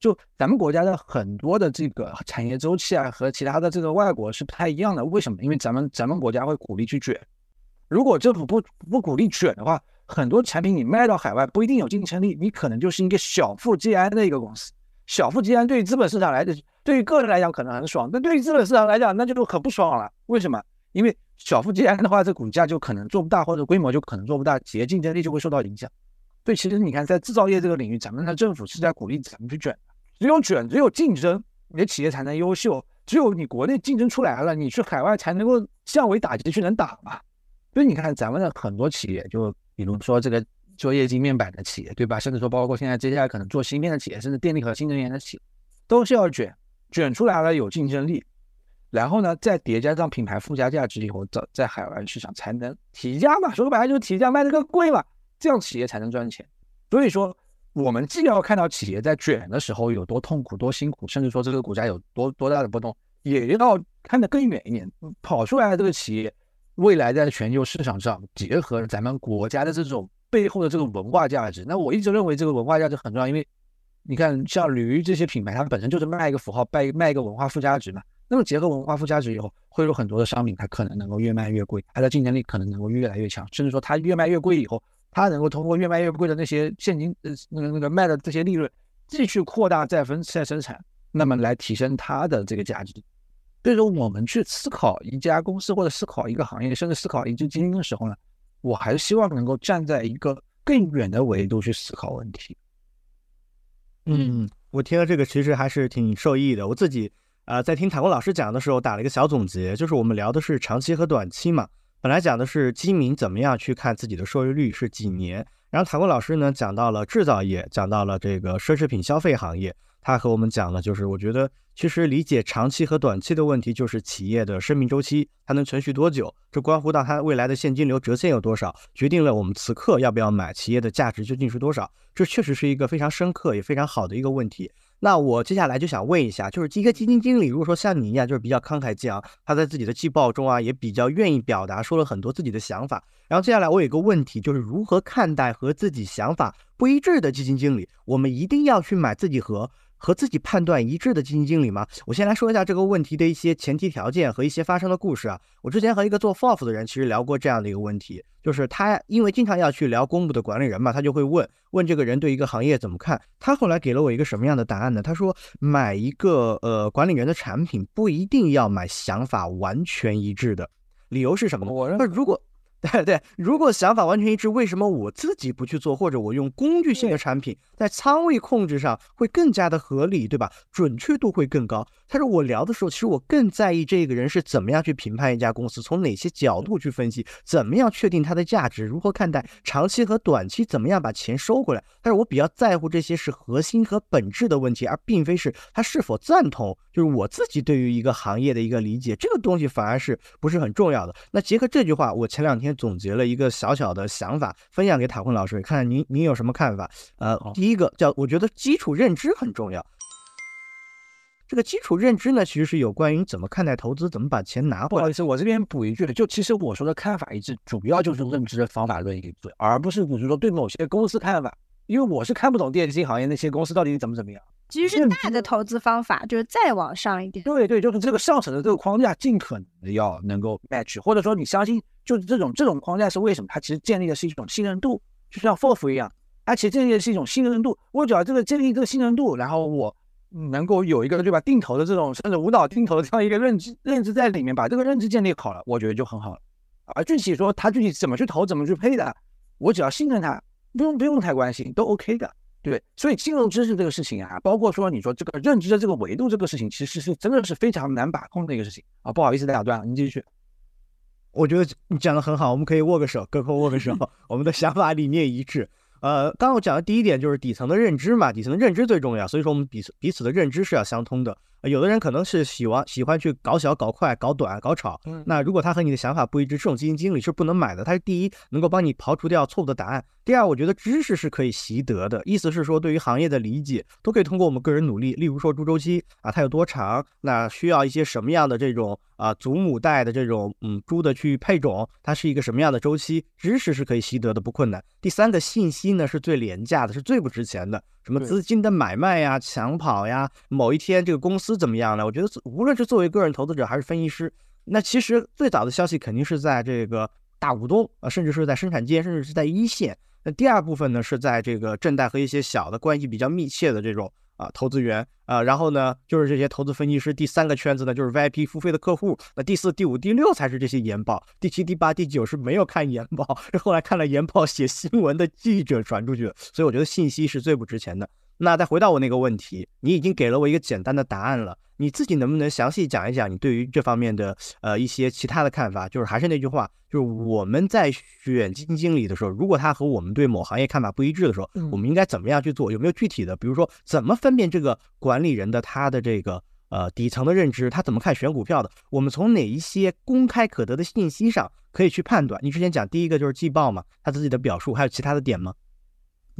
就咱们国家的很多的这个产业周期啊，和其他的这个外国是不太一样的。为什么？因为咱们咱们国家会鼓励去卷。如果政府不不鼓励卷的话，很多产品你卖到海外不一定有竞争力，你可能就是一个小富即安的一个公司。小富即安对于资本市场来讲。对于个人来讲可能很爽，但对于资本市场来讲那就很不爽了。为什么？因为小富即安的话，这股价就可能做不大，或者规模就可能做不大，企业竞争力就会受到影响。对，其实你看，在制造业这个领域，咱们的政府是在鼓励咱们去卷，只有卷，只有竞争，你的企业才能优秀。只有你国内竞争出来了，你去海外才能够降维打击，去能打嘛。所以你看，咱们的很多企业，就比如说这个做液晶面板的企业，对吧？甚至说包括现在接下来可能做芯片的企业，甚至电力和新能源的企业，都是要卷。卷出来了有竞争力，然后呢，再叠加上品牌附加价值以后，在在海外市场才能提价嘛，说白了就是提价卖的更贵嘛，这样企业才能赚钱。所以说，我们既要看到企业在卷的时候有多痛苦、多辛苦，甚至说这个股价有多多大的波动，也要看得更远一点，跑出来的这个企业未来在全球市场上结合咱们国家的这种背后的这个文化价值。那我一直认为这个文化价值很重要，因为。你看，像驴这些品牌，它本身就是卖一个符号，卖卖一个文化附加值嘛。那么结合文化附加值以后，会有很多的商品，它可能能够越卖越贵，它的竞争力可能能够越来越强，甚至说它越卖越贵以后，它能够通过越卖越贵的那些现金呃那个那个卖的这些利润，继续扩大再分再生产，那么来提升它的这个价值。所以说，我们去思考一家公司或者思考一个行业，甚至思考一只基金的时候呢，我还是希望能够站在一个更远的维度去思考问题。嗯，我听了这个其实还是挺受益的。我自己啊，在听塔工老师讲的时候，打了一个小总结，就是我们聊的是长期和短期嘛。本来讲的是基民怎么样去看自己的收益率是几年，然后塔工老师呢讲到了制造业，讲到了这个奢侈品消费行业，他和我们讲了，就是我觉得其实理解长期和短期的问题，就是企业的生命周期，它能存续多久，这关乎到它未来的现金流折现有多少，决定了我们此刻要不要买，企业的价值究竟是多少。这确实是一个非常深刻也非常好的一个问题。那我接下来就想问一下，就是一个基金经理，如果说像你一样，就是比较慷慨激昂，他在自己的季报中啊，也比较愿意表达，说了很多自己的想法。然后接下来我有一个问题，就是如何看待和自己想法不一致的基金经理？我们一定要去买自己和？和自己判断一致的基金经理吗？我先来说一下这个问题的一些前提条件和一些发生的故事啊。我之前和一个做 FOF 的人其实聊过这样的一个问题，就是他因为经常要去聊公募的管理人嘛，他就会问问这个人对一个行业怎么看。他后来给了我一个什么样的答案呢？他说买一个呃管理人的产品不一定要买想法完全一致的，理由是什么呢？那如果 对对，如果想法完全一致，为什么我自己不去做，或者我用工具性的产品，在仓位控制上会更加的合理，对吧？准确度会更高。他说我聊的时候，其实我更在意这个人是怎么样去评判一家公司，从哪些角度去分析，怎么样确定它的价值，如何看待长期和短期，怎么样把钱收回来。但是我比较在乎这些是核心和本质的问题，而并非是他是否赞同，就是我自己对于一个行业的一个理解，这个东西反而是不是很重要的。那结合这句话，我前两天总结了一个小小的想法，分享给塔坤老师，看看您您有什么看法？呃，第一个叫我觉得基础认知很重要。这个基础认知呢，其实是有关于怎么看待投资，怎么把钱拿回来。不好意思，我这边补一句，就其实我说的看法一致，主要就是认知的方法论一致，而不是只是说对某些公司看法。因为我是看不懂电信行业那些公司到底怎么怎么样。其实是大的投资方法，就是再往上一点。对对，就是这个上层的这个框架，尽可能的要能够 match，或者说你相信，就是这种这种框架是为什么？它其实建立的是一种信任度，就像 FOF 一样，它其实建立的是一种信任度。我只要这个建立这个信任度，然后我。能够有一个对吧定投的这种甚至无脑定投的这样一个认知认知在里面，把这个认知建立好了，我觉得就很好了。而具体说他具体怎么去投怎么去配的，我只要信任他，不用不用太关心，都 OK 的。对，所以金融知识这个事情啊，包括说你说这个认知的这个维度这个事情，其实是真的是非常难把控的一个事情啊。不好意思打断了，您继续。我觉得你讲的很好，我们可以握个手，隔空握个手，我们的想法理念一致。呃，刚刚我讲的第一点就是底层的认知嘛，底层的认知最重要，所以说我们彼此彼此的认知是要相通的。有的人可能是喜欢喜欢去搞小、搞快、搞短、搞炒，那如果他和你的想法不一致，这种基金经理是不能买的。他是第一能够帮你刨除掉错误的答案，第二，我觉得知识是可以习得的，意思是说对于行业的理解都可以通过我们个人努力。例如说猪周期啊，它有多长，那需要一些什么样的这种啊祖母带的这种嗯猪的去配种，它是一个什么样的周期，知识是可以习得的，不困难。第三个信息呢是最廉价的，是最不值钱的。什么资金的买卖呀、抢跑呀，某一天这个公司怎么样呢？我觉得无论是作为个人投资者还是分析师，那其实最早的消息肯定是在这个大股东啊，甚至是在生产间，甚至是在一线。那第二部分呢，是在这个正贷和一些小的关系比较密切的这种。啊，投资员啊，然后呢，就是这些投资分析师。第三个圈子呢，就是 VIP 付费的客户。那第四、第五、第六才是这些研报。第七、第八、第九是没有看研报，是 后来看了研报写新闻的记者传出去的。所以我觉得信息是最不值钱的。那再回到我那个问题，你已经给了我一个简单的答案了，你自己能不能详细讲一讲你对于这方面的呃一些其他的看法？就是还是那句话，就是我们在选基金经理的时候，如果他和我们对某行业看法不一致的时候，我们应该怎么样去做？有没有具体的？比如说怎么分辨这个管理人的他的这个呃底层的认知，他怎么看选股票的？我们从哪一些公开可得的信息上可以去判断？你之前讲第一个就是季报嘛，他自己的表述，还有其他的点吗？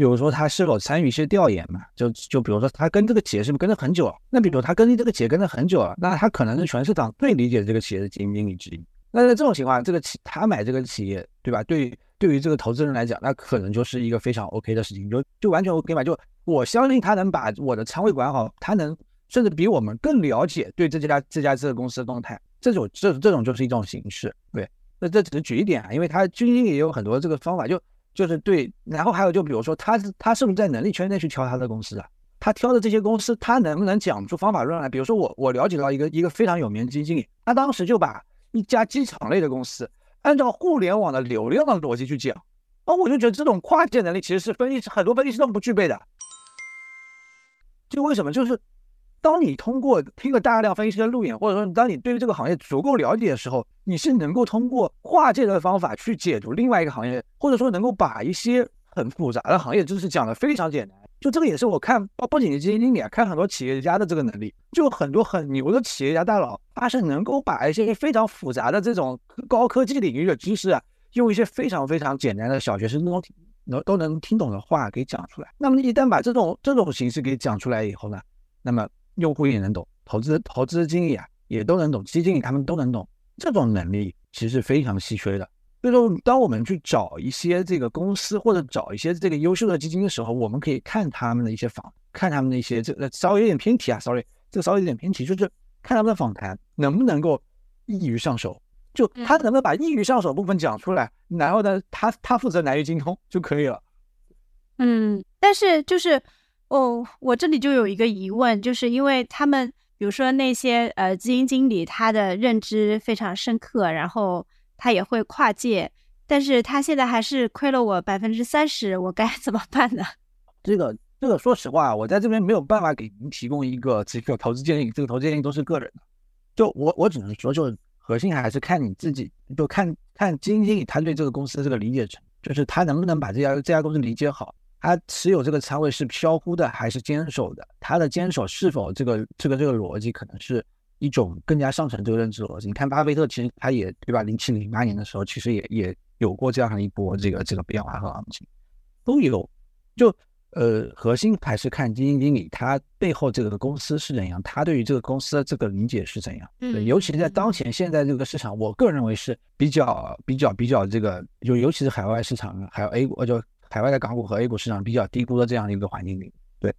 比如说他是否参与一些调研嘛？就就比如说他跟这个企业是不是跟了很久？那比如他跟这个企业跟了很久了，那他可能是全市场最理解这个企业的基金经理之一。那在这种情况，这个企他买这个企业，对吧？对对于这个投资人来讲，那可能就是一个非常 OK 的事情，就就完全 OK 嘛。就我相信他能把我的仓位管好，他能甚至比我们更了解对这家这家这个公司的动态。这种这这种就是一种形式。对，那这只是举一点啊，因为他基金经理也有很多这个方法，就。就是对，然后还有就比如说他是他是不是在能力圈内去挑他的公司啊？他挑的这些公司，他能不能讲出方法论来？比如说我我了解到一个一个非常有名的基金经理，他当时就把一家机场类的公司按照互联网的流量的逻辑去讲，啊，我就觉得这种跨界能力其实是分析师很多分析师都不具备的。就为什么？就是当你通过听了大量分析师的路演，或者说当你对于这个行业足够了解的时候。你是能够通过跨界的方法去解读另外一个行业，或者说能够把一些很复杂的行业知识讲得非常简单，就这个也是我看不不仅是基金经理啊，看很多企业家的这个能力，就很多很牛的企业家大佬，他是能够把一些非常复杂的这种高科技领域的知识啊，用一些非常非常简单的小学生都能能都能听懂的话给讲出来。那么一旦把这种这种形式给讲出来以后呢，那么用户也能懂，投资投资经理啊也都能懂，基金经理他们都能懂，这种能力其实是非常稀缺的。所以说，当我们去找一些这个公司或者找一些这个优秀的基金的时候，我们可以看他们的一些访，看他们的一些这个稍微有点偏题啊，sorry，这个稍微有点偏题，就是看他们的访谈能不能够易于上手，就他能不能把易于上手部分讲出来，然后呢，他他负责难于精通就可以了。嗯，但是就是哦，我这里就有一个疑问，就是因为他们比如说那些呃基金经理，他的认知非常深刻，然后。他也会跨界，但是他现在还是亏了我百分之三十，我该 怎么办呢？这个这个，说实话，我在这边没有办法给您提供一个这个投资建议，这个投资建议都是个人的。就我我只能说，就核心还是看你自己，就看看基金经理他对这个公司的这个理解程度，就是他能不能把这家这家公司理解好，他持有这个仓位是飘忽的还是坚守的，他的坚守是否这个这个这个逻辑可能是。一种更加上层这个认知逻辑，你看巴菲特其实他也对吧？零七零八年的时候，其实也也有过这样的一波这个这个变化和行情，都有。就呃，核心还是看基金经理他背后这个公司是怎样，他对于这个公司的这个理解是怎样。对，尤其是在当前现在这个市场，我个人认为是比较比较比较这个，就尤其是海外市场，还有 A 股，就海外的港股和 A 股市场比较低估的这样的一个环境里。对，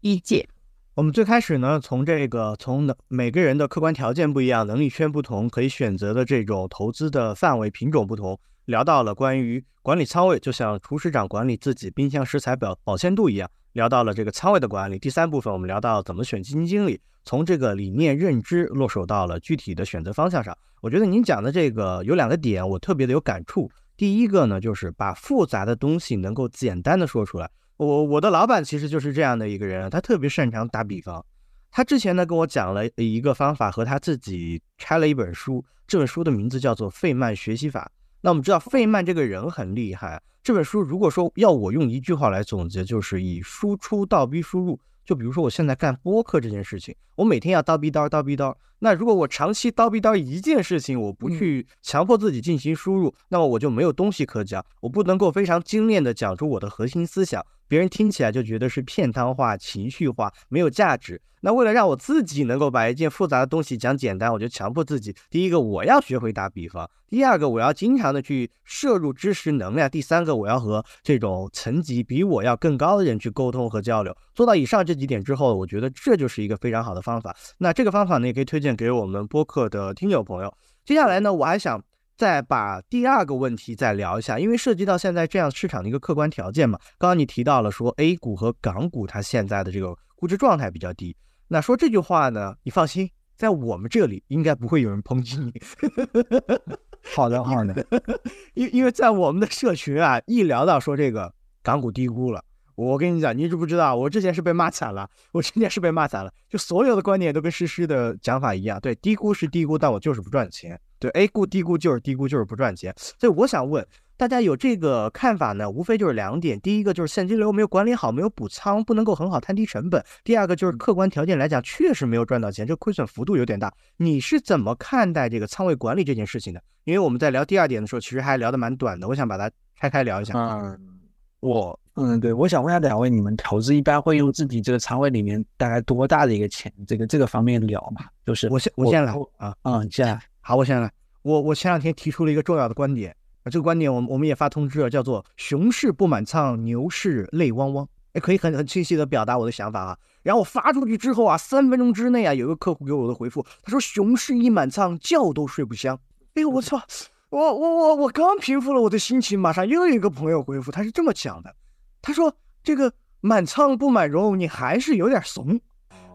理解。我们最开始呢，从这个从能每个人的客观条件不一样，能力圈不同，可以选择的这种投资的范围品种不同，聊到了关于管理仓位，就像厨师长管理自己冰箱食材表保鲜度一样，聊到了这个仓位的管理。第三部分我们聊到怎么选基金经理，从这个理念认知落手到了具体的选择方向上。我觉得您讲的这个有两个点，我特别的有感触。第一个呢，就是把复杂的东西能够简单的说出来。我我的老板其实就是这样的一个人，他特别擅长打比方。他之前呢跟我讲了一个方法，和他自己拆了一本书，这本书的名字叫做《费曼学习法》。那我们知道费曼这个人很厉害，这本书如果说要我用一句话来总结，就是以输出倒逼输入。就比如说我现在干播客这件事情，我每天要叨逼叨叨逼叨。那如果我长期叨逼叨一件事情，我不去强迫自己进行输入，那么我就没有东西可讲，我不能够非常精炼的讲出我的核心思想。别人听起来就觉得是片汤话、情绪化，没有价值。那为了让我自己能够把一件复杂的东西讲简单，我就强迫自己：第一个，我要学会打比方；第二个，我要经常的去摄入知识能量；第三个，我要和这种层级比我要更高的人去沟通和交流。做到以上这几点之后，我觉得这就是一个非常好的方法。那这个方法呢，也可以推荐给我们播客的听友朋友。接下来呢，我还想。再把第二个问题再聊一下，因为涉及到现在这样市场的一个客观条件嘛。刚刚你提到了说 A 股和港股它现在的这个估值状态比较低，那说这句话呢，你放心，在我们这里应该不会有人抨击你。好的，好的。因因为在我们的社群啊，一聊到说这个港股低估了。我跟你讲，你知不知道？我之前是被骂惨了，我之前是被骂惨了，就所有的观点都跟诗诗的讲法一样。对，低估是低估，但我就是不赚钱。对，A 股低估就是低估，就是不赚钱。所以我想问大家，有这个看法呢？无非就是两点：第一个就是现金流没有管理好，没有补仓，不能够很好摊低成本；第二个就是客观条件来讲，确实没有赚到钱，这亏损幅度有点大。你是怎么看待这个仓位管理这件事情的？因为我们在聊第二点的时候，其实还聊得蛮短的，我想把它拆开聊一下。嗯，我。嗯，对，我想问下两位，你们投资一般会用自己这个仓位里面大概多大的一个钱？这个这个方面聊嘛？就是我先我先来啊，嗯，先来，好，我想来。我我前两天提出了一个重要的观点啊，这个观点我们我们也发通知了，叫做熊市不满仓，牛市泪汪汪。哎，可以很很清晰的表达我的想法啊。然后我发出去之后啊，三分钟之内啊，有一个客户给我的回复，他说熊市一满仓，觉都睡不香。哎呦我操，我我我我刚平复了我的心情，马上又有一个朋友回复，他是这么讲的，他说。这个满仓不满容，你还是有点怂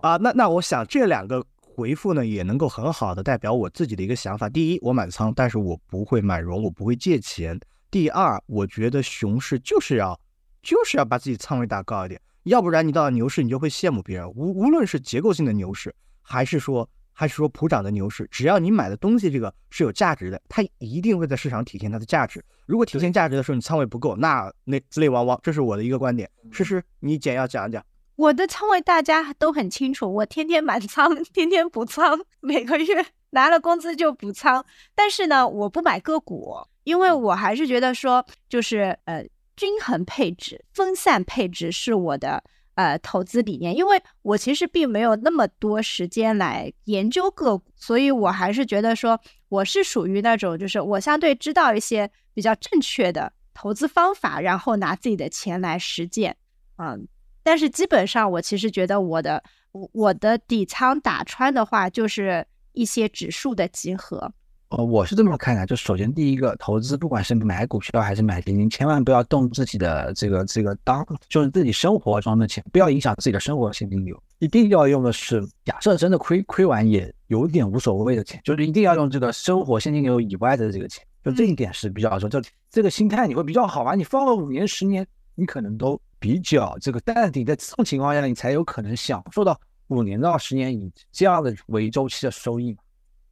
啊。那那我想这两个回复呢，也能够很好的代表我自己的一个想法。第一，我满仓，但是我不会买融，我不会借钱。第二，我觉得熊市就是要就是要把自己仓位打高一点，要不然你到了牛市，你就会羡慕别人。无无论是结构性的牛市，还是说。还是说普涨的牛市，只要你买的东西这个是有价值的，它一定会在市场体现它的价值。如果体现价值的时候你仓位不够，那那滋泪汪汪。这是我的一个观点。诗诗，你简要讲一讲。我的仓位大家都很清楚，我天天满仓，天天补仓，每个月拿了工资就补仓。但是呢，我不买个股，因为我还是觉得说，就是呃，均衡配置、分散配置是我的呃投资理念。因为我其实并没有那么多时间来研究个股，所以我还是觉得说，我是属于那种，就是我相对知道一些比较正确的投资方法，然后拿自己的钱来实践，嗯。但是基本上，我其实觉得我的我我的底仓打穿的话，就是一些指数的集合。呃，我是这么看的，就首先第一个，投资不管是买股票还是买基金，千万不要动自己的这个这个当，就是自己生活中的钱，不要影响自己的生活现金流。一定要用的是，假设真的亏亏完也有点无所谓的钱，就是一定要用这个生活现金流以外的这个钱。就这一点是比较说，这这个心态你会比较好吧？你放了五年十年，你可能都。比较这个淡定，在这种情况下，你才有可能享受到五年到十年以这样的为周期的收益嘛？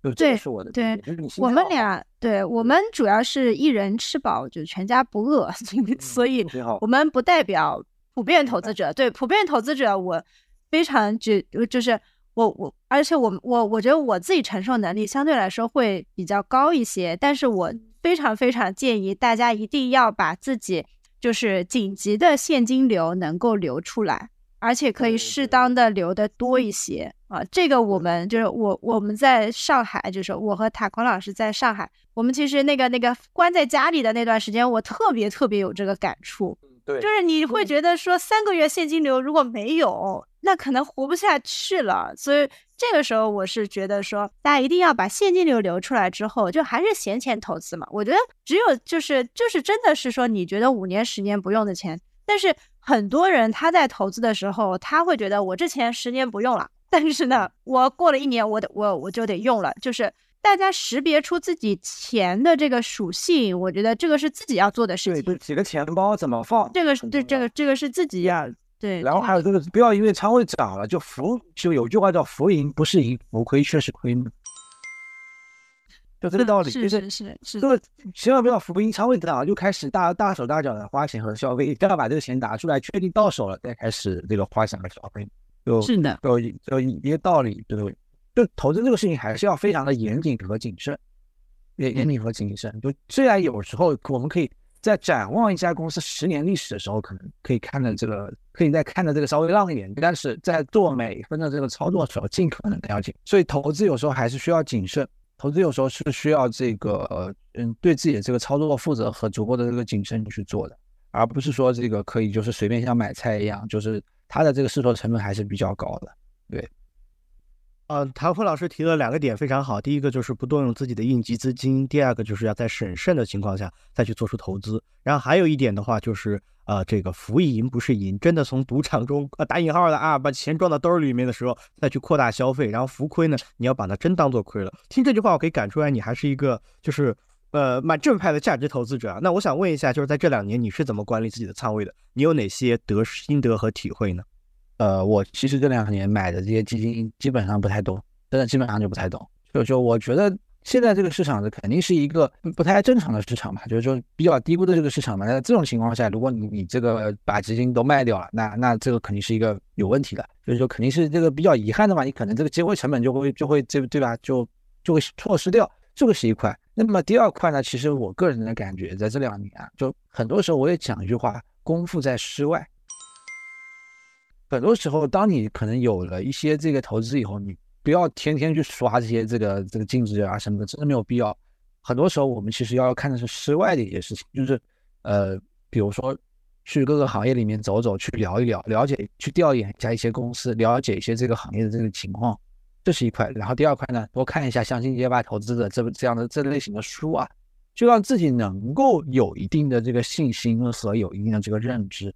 就这是我的对，我们俩对我们主要是一人吃饱就全家不饿，所以我们不代表普遍投资者。对普遍投资者，我非常就就是我我，而且我我我觉得我自己承受能力相对来说会比较高一些，但是我非常非常建议大家一定要把自己。就是紧急的现金流能够流出来，而且可以适当的流的多一些啊。这个我们就是我我们在上海，就是我和塔坤老师在上海，我们其实那个那个关在家里的那段时间，我特别特别有这个感触。对，就是你会觉得说三个月现金流如果没有，那可能活不下去了。所以这个时候我是觉得说，大家一定要把现金流留出来之后，就还是闲钱投资嘛。我觉得只有就是就是真的是说，你觉得五年十年不用的钱，但是很多人他在投资的时候，他会觉得我这钱十年不用了，但是呢，我过了一年，我得我我就得用了，就是。大家识别出自己钱的这个属性，我觉得这个是自己要做的事情。对，几个钱包怎么放？这个是对这个这个是自己要对。然后还有这个，不要因为仓位涨了就浮，就有句话叫“浮盈不是盈，浮亏却是亏”就这个道理。是是是是。这个千万不要浮盈，仓位涨就开始大大手大脚的花钱和消费，一定要把这个钱拿出来，确定到手了再开始这个花钱和消费。就是的。就就一个道理，对不对？就投资这个事情还是要非常的严谨和谨慎，严严谨和谨慎。就虽然有时候我们可以在展望一家公司十年历史的时候，可能可以看的这个，可以再看的这个稍微浪一点，但是在做每分的这个操作的时候，尽可能的要紧。所以投资有时候还是需要谨慎，投资有时候是需要这个，嗯，对自己的这个操作负责和足够的这个谨慎去做的，而不是说这个可以就是随便像买菜一样，就是它的这个试错成本还是比较高的，对。呃，谭辉老师提了两个点非常好，第一个就是不动用自己的应急资金，第二个就是要在审慎的情况下再去做出投资。然后还有一点的话，就是呃，这个浮盈不是盈，真的从赌场中呃打引号的啊，把钱装到兜里面的时候再去扩大消费，然后浮亏呢，你要把它真当做亏了。听这句话，我可以感出来你还是一个就是呃蛮正派的价值投资者啊。那我想问一下，就是在这两年你是怎么管理自己的仓位的？你有哪些得心得和体会呢？呃，我其实这两年买的这些基金基本上不太懂，真的基本上就不太懂。就就我觉得现在这个市场的肯定是一个不太正常的市场嘛，就是说比较低估的这个市场嘛。那这种情况下，如果你你这个把基金都卖掉了，那那这个肯定是一个有问题的，就是说肯定是这个比较遗憾的嘛。你可能这个机会成本就会就会这对吧？就就会错失掉，这个是一块。那么第二块呢，其实我个人的感觉，在这两年啊，就很多时候我也讲一句话：功夫在室外。很多时候，当你可能有了一些这个投资以后，你不要天天去刷这些这个这个净值啊什么的，真的没有必要。很多时候，我们其实要看的是室外的一些事情，就是呃，比如说去各个行业里面走走，去聊一聊，了解去调研一下一些公司，了解一些这个行业的这个情况，这是一块。然后第二块呢，多看一下像《进阶吧投资者》这这样的这类型的书啊，就让自己能够有一定的这个信心和有一定的这个认知。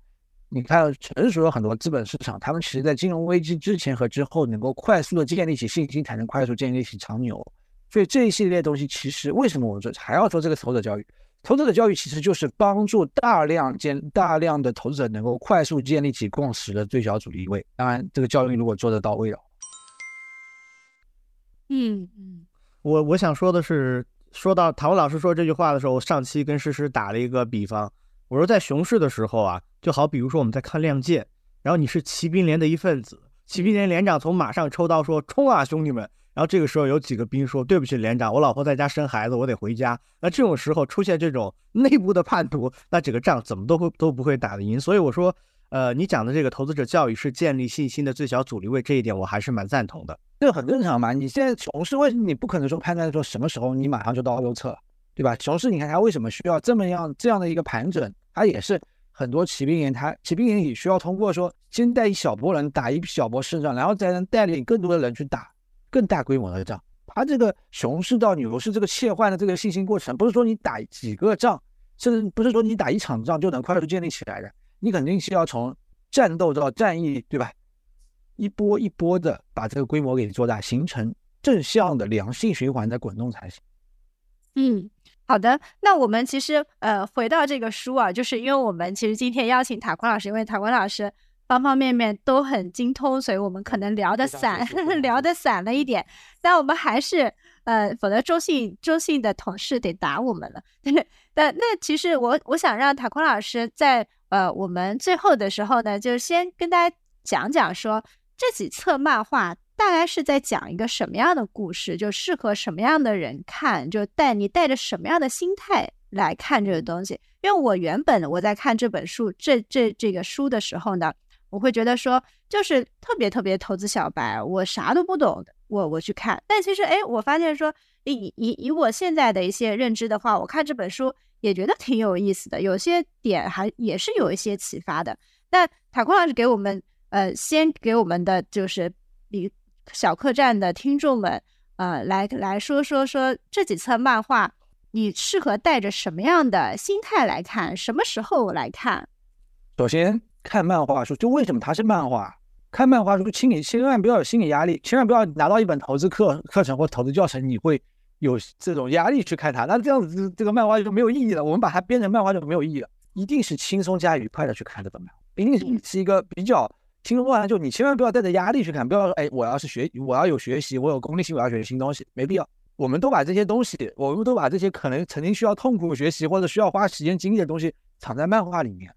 你看，成熟的很多资本市场，他们其实在金融危机之前和之后，能够快速的建立起信心，才能快速建立起长牛。所以这一系列东西，其实为什么我说还要做这个投资者教育？投资者教育其实就是帮助大量建大量的投资者能够快速建立起共识的最小阻力位。当然，这个教育如果做得到位了。嗯嗯，我我想说的是，说到唐文老师说这句话的时候，我上期跟诗诗打了一个比方，我说在熊市的时候啊，就好比如说我们在看《亮剑》，然后你是骑兵连的一份子，骑兵连连长从马上抽刀说冲啊兄弟们，然后这个时候有几个兵说对不起连长，我老婆在家生孩子，我得回家。那这种时候出现这种内部的叛徒，那整个仗怎么都会都不会打得赢。所以我说。呃，你讲的这个投资者教育是建立信心的最小阻力位，这一点我还是蛮赞同的。这很正常嘛。你现在熊市，为什么你不可能说判断说什么时候你马上就到右侧，对吧？熊市你看它为什么需要这么样这样的一个盘整？它也是很多骑兵营，它骑兵营也需要通过说先带一小波人打一小波胜仗，然后再能带领更多的人去打更大规模的仗。它这个熊市到牛市这个切换的这个信心过程，不是说你打几个仗，甚至不是说你打一场仗就能快速建立起来的。你肯定是要从战斗到战役，对吧？一波一波的把这个规模给做大，形成正向的良性循环的滚动才行。嗯，好的。那我们其实呃回到这个书啊，就是因为我们其实今天邀请塔坤老师，因为塔坤老师方方面面都很精通，所以我们可能聊得散，聊得散了一点。但我们还是呃，否则中信中信的同事得打我们了。但那其实我我想让塔坤老师在。呃，我们最后的时候呢，就先跟大家讲讲说这几册漫画大概是在讲一个什么样的故事，就适合什么样的人看，就带你带着什么样的心态来看这个东西。因为我原本我在看这本书这这这个书的时候呢，我会觉得说就是特别特别投资小白，我啥都不懂，我我去看。但其实哎，我发现说以以以我现在的一些认知的话，我看这本书。也觉得挺有意思的，有些点还也是有一些启发的。那塔坤老师给我们，呃，先给我们的就是比小客栈的听众们，呃，来来说说说这几册漫画，你适合带着什么样的心态来看，什么时候来看？首先看漫画书，就为什么它是漫画？看漫画书，请你千万不要有心理压力，千万不要拿到一本投资课课程或投资教程，你会。有这种压力去看它，那这样子这个漫画就没有意义了。我们把它编成漫画就没有意义了。一定是轻松加愉快的去看这本漫画，一定是是一个比较轻松的。就你千万不要带着压力去看，不要说哎，我要是学，我要有学习，我有功利心，我要学新东西，没必要。我们都把这些东西，我们都把这些可能曾经需要痛苦学习或者需要花时间精力的东西藏在漫画里面。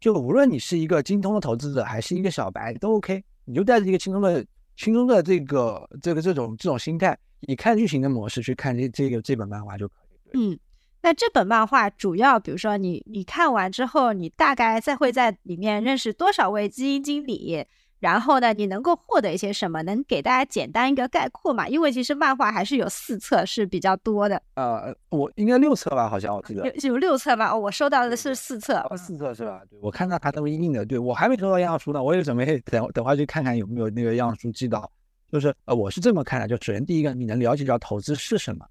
就无论你是一个精通的投资者，还是一个小白，都 OK。你就带着一个轻松的、轻松的这个、这个、这种、这种心态。以看剧情的模式去看这这个这本漫画就可以。嗯，那这本漫画主要，比如说你你看完之后，你大概再会在里面认识多少位基金经理？然后呢，你能够获得一些什么？能给大家简单一个概括嘛？因为其实漫画还是有四册是比较多的。呃，我应该六册吧？好像我记得有有六册吧？哦，我收到的是四册。四册是吧？对，我看到它都印的。对我还没收到样书呢，我也准备等等会去看看有没有那个样书寄到。就是呃，我是这么看的，就首先第一个，你能了解到投资是什么，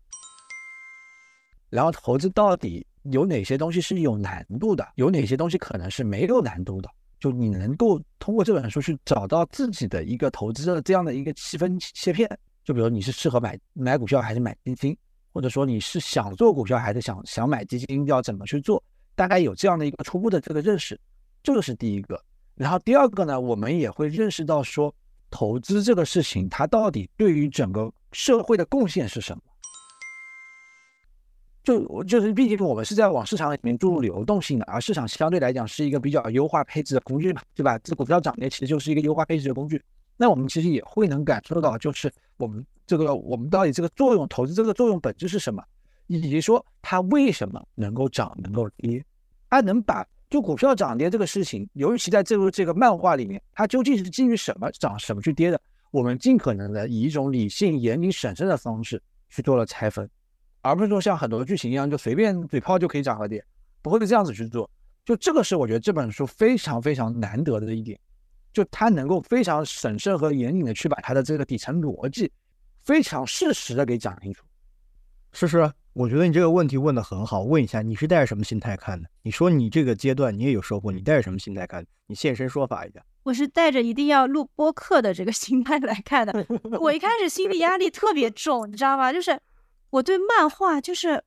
然后投资到底有哪些东西是有难度的，有哪些东西可能是没有难度的，就你能够通过这本书去找到自己的一个投资的这样的一个细分切片。就比如你是适合买买股票还是买基金，或者说你是想做股票还是想想买基金，要怎么去做，大概有这样的一个初步的这个认识，这个是第一个。然后第二个呢，我们也会认识到说。投资这个事情，它到底对于整个社会的贡献是什么？就就是，毕竟我们是在往市场里面注入流动性的，而市场相对来讲是一个比较优化配置的工具嘛，对吧？这股票涨跌其实就是一个优化配置的工具。那我们其实也会能感受到，就是我们这个我们到底这个作用，投资这个作用本质是什么，以及说它为什么能够涨，能够跌，它能把。就股票涨跌这个事情，尤其在这个这个漫画里面，它究竟是基于什么涨什么去跌的？我们尽可能的以一种理性、严谨、审慎的方式去做了拆分，而不是说像很多剧情一样就随便嘴炮就可以涨和跌，不会这样子去做。就这个是我觉得这本书非常非常难得的一点，就它能够非常审慎和严谨的去把它的这个底层逻辑非常适时的给讲清楚。诗诗。我觉得你这个问题问的很好，问一下你是带着什么心态看的？你说你这个阶段你也有收获，你带着什么心态看？你现身说法一下。我是带着一定要录播客的这个心态来看的。我一开始心理压力特别重，你知道吗？就是我对漫画，就是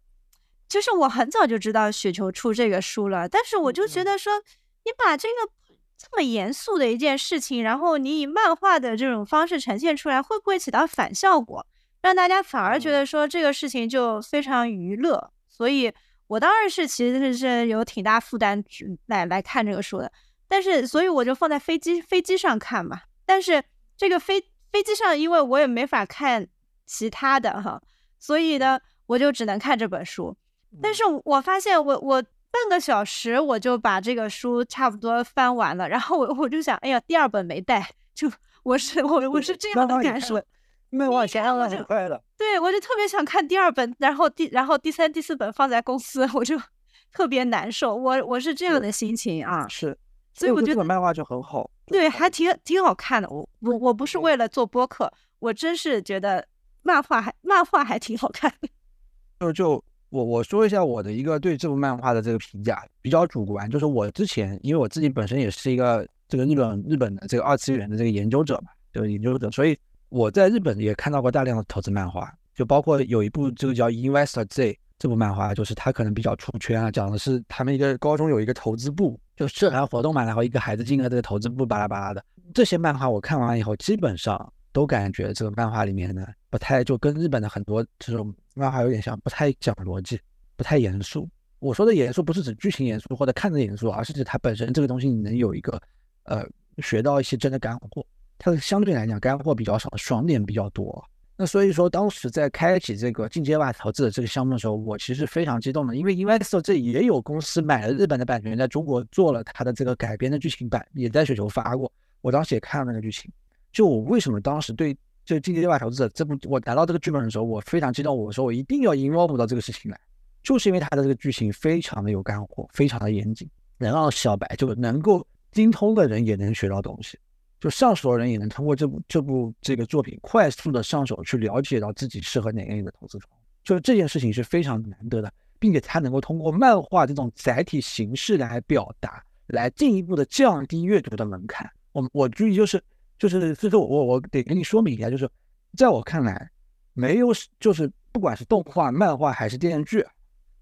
就是我很早就知道雪球出这个书了，但是我就觉得说，你把这个这么严肃的一件事情，然后你以漫画的这种方式呈现出来，会不会起到反效果？让大家反而觉得说这个事情就非常娱乐。所以我当然是其实是有挺大负担来来看这个书的。但是，所以我就放在飞机飞机上看嘛。但是这个飞飞机上，因为我也没法看其他的哈，所以呢，我就只能看这本书。但是我发现，我我半个小时我就把这个书差不多翻完了。然后我我就想，哎呀，第二本没带，就我是我我是这样的感受。那我想想很快了。对，我就特别想看第二本，然后第然后第三、第四本放在公司，我就 特别难受。我我是这样的心情啊。是。所以我觉得这本漫画就很好，对，还挺挺好看的。我我我不是为了做播客，我真是觉得漫画还漫画还挺好看。就就我我说一下我的一个对这部漫画的这个评价，比较主观，就是我之前因为我自己本身也是一个这个日本日本的这个二次元的这个研究者嘛，这个研究者，所以我在日本也看到过大量的投资漫画，就包括有一部这个叫《Investor Z》这部漫画，就是它可能比较出圈啊，讲的是他们一个高中有一个投资部。就社团活动嘛，然后一个孩子进了这个投资部，巴拉巴拉的这些漫画，我看完以后，基本上都感觉这个漫画里面呢，不太就跟日本的很多这种漫画有点像，不太讲逻辑，不太严肃。我说的严肃不是指剧情严肃或者看着严肃，而是指它本身这个东西你能有一个呃学到一些真的干货。它相对来讲干货比较少，爽点比较多。那所以说，当时在开启这个进阶吧投资的这个项目的时候，我其实非常激动的，因为 Investor 这也有公司买了日本的版权，在中国做了它的这个改编的剧情版，也在雪球发过。我当时也看了那个剧情。就我为什么当时对这进阶吧投资者这部我拿到这个剧本的时候，我非常激动，我说我一定要 involve 到这个事情来，就是因为它的这个剧情非常的有干货，非常的严谨，能让小白就能够精通的人也能学到东西。就上手的人也能通过这部这部这个作品快速的上手去了解到自己适合哪类的投资，就是这件事情是非常难得的，并且它能够通过漫画这种载体形式来表达，来进一步的降低阅读的门槛。我我注意就是就是，所以说我我得跟你说明一下，就是在我看来，没有就是不管是动画、漫画还是电视剧，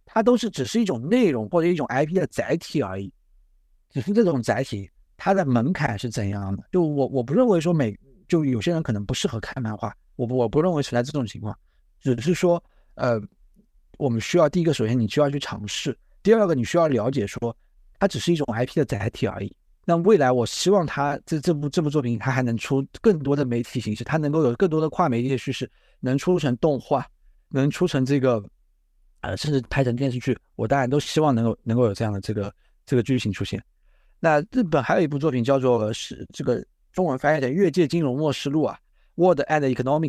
它都是只是一种内容或者一种 IP 的载体而已，只是这种载体。它的门槛是怎样的？就我我不认为说每就有些人可能不适合看漫画，我我不认为存在这种情况，只是说呃，我们需要第一个，首先你需要去尝试；第二个，你需要了解说它只是一种 IP 的载体而已。那未来我希望它这这部这部作品它还能出更多的媒体形式，它能够有更多的跨媒介叙事，能出成动画，能出成这个呃，甚至拍成电视剧，我当然都希望能够能够有这样的这个这个剧情出现。那日本还有一部作品叫做是这个中文翻译的《越界金融末世录》啊，《World and Economica》。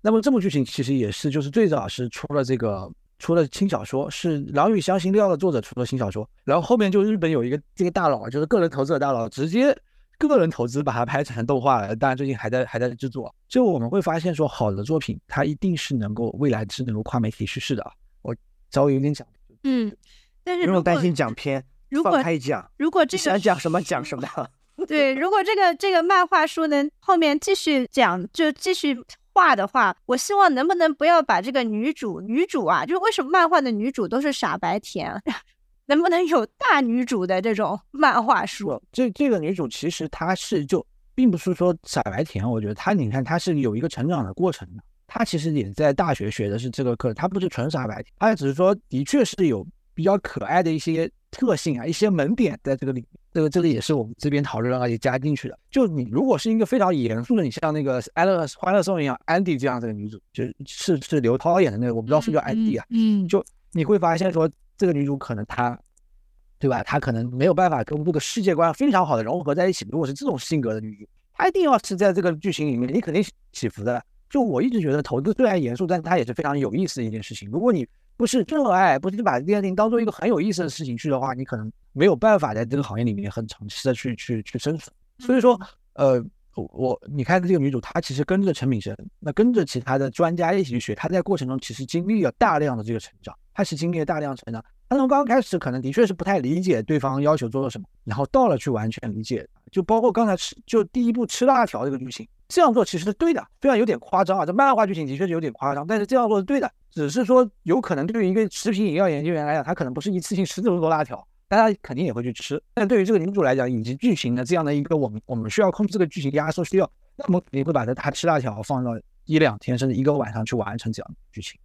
那么这部剧情其实也是就是最早是出了这个出了轻小说，是《狼与香辛料》的作者出了轻小说。然后后面就日本有一个这个大佬，就是个人投资的大佬，直接个人投资把它拍成动画了。当然最近还在还在制作。就我们会发现说，好的作品它一定是能够未来是能够跨媒体叙事的啊。我稍微有点讲，嗯，但是不用担心讲偏。如果讲，如果这个想讲什么讲什么。对，如果这个这个漫画书能后面继续讲，就继续画的话，我希望能不能不要把这个女主女主啊，就是为什么漫画的女主都是傻白甜，能不能有大女主的这种漫画书？这这个女主其实她是就并不是说傻白甜，我觉得她你看她是有一个成长的过程的，她其实也在大学学的是这个课，她不是纯傻白甜，她只是说的确是有比较可爱的一些。特性啊，一些门点在这个里，这个这个也是我们这边讨论而且加进去的。就你如果是一个非常严肃的，你像那个《安乐欢乐颂》一样，安迪这样这个女主，就是是刘涛演的那个，我不知道是不是叫安迪啊。嗯，就你会发现说，这个女主可能她，对吧？她可能没有办法跟这个世界观非常好的融合在一起。如果是这种性格的女主，她一定要是在这个剧情里面，你肯定起伏的。就我一直觉得投资虽然严肃，但是它也是非常有意思的一件事情。如果你不是热爱，不是把这件事情当做一个很有意思的事情去的话，你可能没有办法在这个行业里面很长期的去去去生存。所以说，呃，我你看这个女主，她其实跟着陈敏生，那跟着其他的专家一起去学，她在过程中其实经历了大量的这个成长，她是经历了大量成长。她从刚刚开始可能的确是不太理解对方要求做了什么，然后到了去完全理解，就包括刚才吃就第一步吃辣条这个剧情，这样做其实是对的，虽然有点夸张啊，这漫画剧情的确是有点夸张，但是这样做是对的。只是说，有可能对于一个食品饮料研究员来讲，他可能不是一次性吃这么多辣条，但他肯定也会去吃。但对于这个女主来讲，以及剧情的这样的一个我们我们需要控制这个剧情压缩需要，那么肯定会把它他吃辣条放到一两天甚至一个晚上去完成这样的剧情。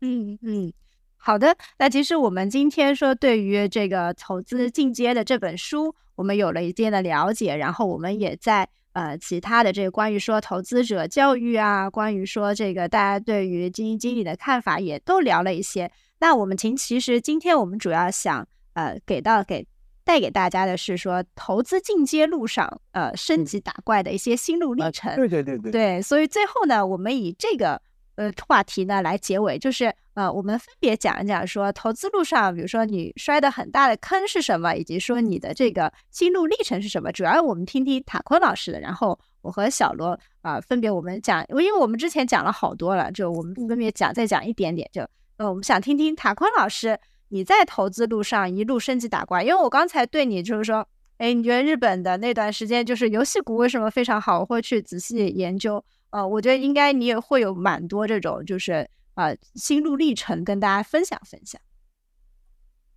嗯嗯，好的。那其实我们今天说对于这个投资进阶的这本书，我们有了一定的了解，然后我们也在呃其他的这个关于说投资者教育啊，关于说这个大家对于基金经理的看法也都聊了一些。那我们其其实今天我们主要想呃给到给带给大家的是说投资进阶路上呃升级打怪的一些心路历程。对对对对，对，所以最后呢，我们以这个呃话题呢来结尾，就是呃，我们分别讲一讲说投资路上，比如说你摔的很大的坑是什么，以及说你的这个心路历程是什么。主要我们听听塔坤老师的，然后我和小罗啊、分别我们讲，因为我们之前讲了好多了，就我们分别讲再讲一点点，就呃，我们想听听塔坤老师你在投资路上一路升级打怪，因为我刚才对你就是说。哎，你觉得日本的那段时间就是游戏股为什么非常好？我会去仔细研究。呃，我觉得应该你也会有蛮多这种就是呃心路历程跟大家分享分享。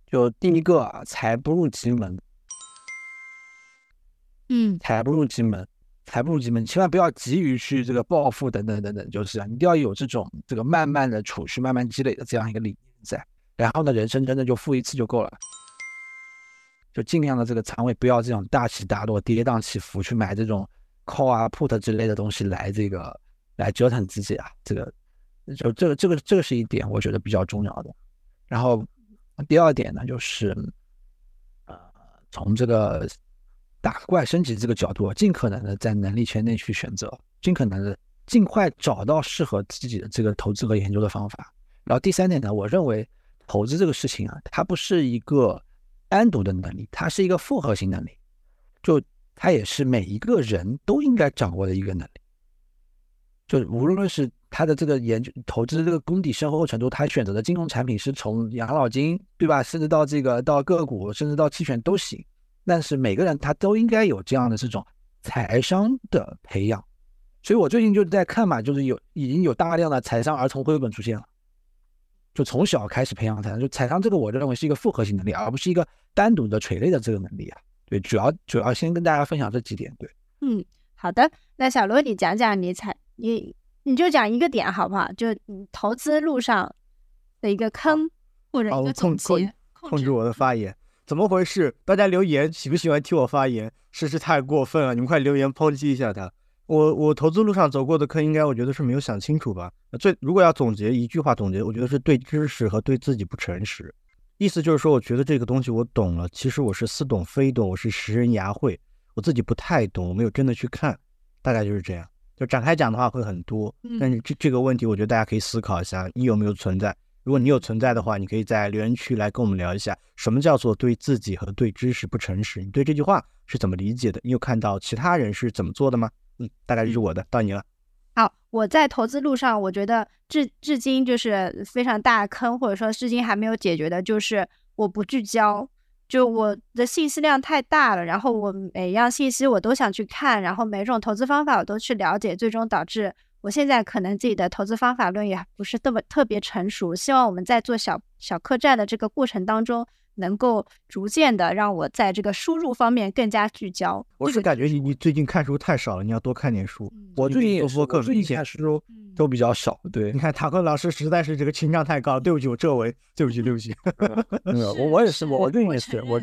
就第一个啊，财不入急门，嗯财不入急门，财不入急门，千万不要急于去这个暴富等等等等，就是啊，你一定要有这种这个慢慢的储蓄、慢慢积累的这样一个理念在。然后呢，人生真的就富一次就够了，就尽量的这个仓位不要这种大起大落、跌宕起伏去买这种 call 啊、put 之类的东西来这个来折腾自己啊，这个就这个这个这个是一点我觉得比较重要的。然后第二点呢，就是呃，从这个打怪升级这个角度，尽可能的在能力圈内去选择，尽可能的尽快找到适合自己的这个投资和研究的方法。然后第三点呢，我认为投资这个事情啊，它不是一个单独的能力，它是一个复合型能力，就它也是每一个人都应该掌握的一个能力。就无论是他的这个研究投资这个功底深厚程度，他选择的金融产品是从养老金，对吧？甚至到这个到个股，甚至到期权都行。但是每个人他都应该有这样的这种财商的培养。所以我最近就在看嘛，就是有已经有大量的财商儿童绘本出现了，就从小开始培养财商。就财商这个，我认为是一个复合型能力，而不是一个单独的垂类的这个能力啊。对，主要主要先跟大家分享这几点。对，嗯，好的。那小罗，你讲讲你采你你就讲一个点好不好？就你投资路上的一个坑或者好一个总控结。控制我的发言，怎么回事？大家留言喜不喜欢听我发言？是不是太过分了？你们快留言抨击一下他。我我投资路上走过的坑，应该我觉得是没有想清楚吧。最如果要总结一句话总结，我觉得是对知识和对自己不诚实。意思就是说，我觉得这个东西我懂了，其实我是似懂非懂，我是识人牙慧，我自己不太懂，我没有真的去看，大概就是这样。就展开讲的话会很多，嗯但是这这个问题，我觉得大家可以思考一下，你有没有存在？如果你有存在的话，你可以在留言区来跟我们聊一下，什么叫做对自己和对知识不诚实？你对这句话是怎么理解的？你有看到其他人是怎么做的吗？嗯，大概就是我的，到你了。好，我在投资路上，我觉得至至今就是非常大坑，或者说至今还没有解决的，就是我不聚焦，就我的信息量太大了，然后我每一样信息我都想去看，然后每种投资方法我都去了解，最终导致我现在可能自己的投资方法论也不是特别特别成熟。希望我们在做小小客栈的这个过程当中，能够逐渐的让我在这个输入方面更加聚焦。我是感觉你你最近看书太少了，你要多看点书。我最近也是，做播客最近看书嗯都比较少。对你，看塔克老师实在是这个情商太高，对不起，我这位，对不起，对不起。没有，我我也是，我我最近也是，我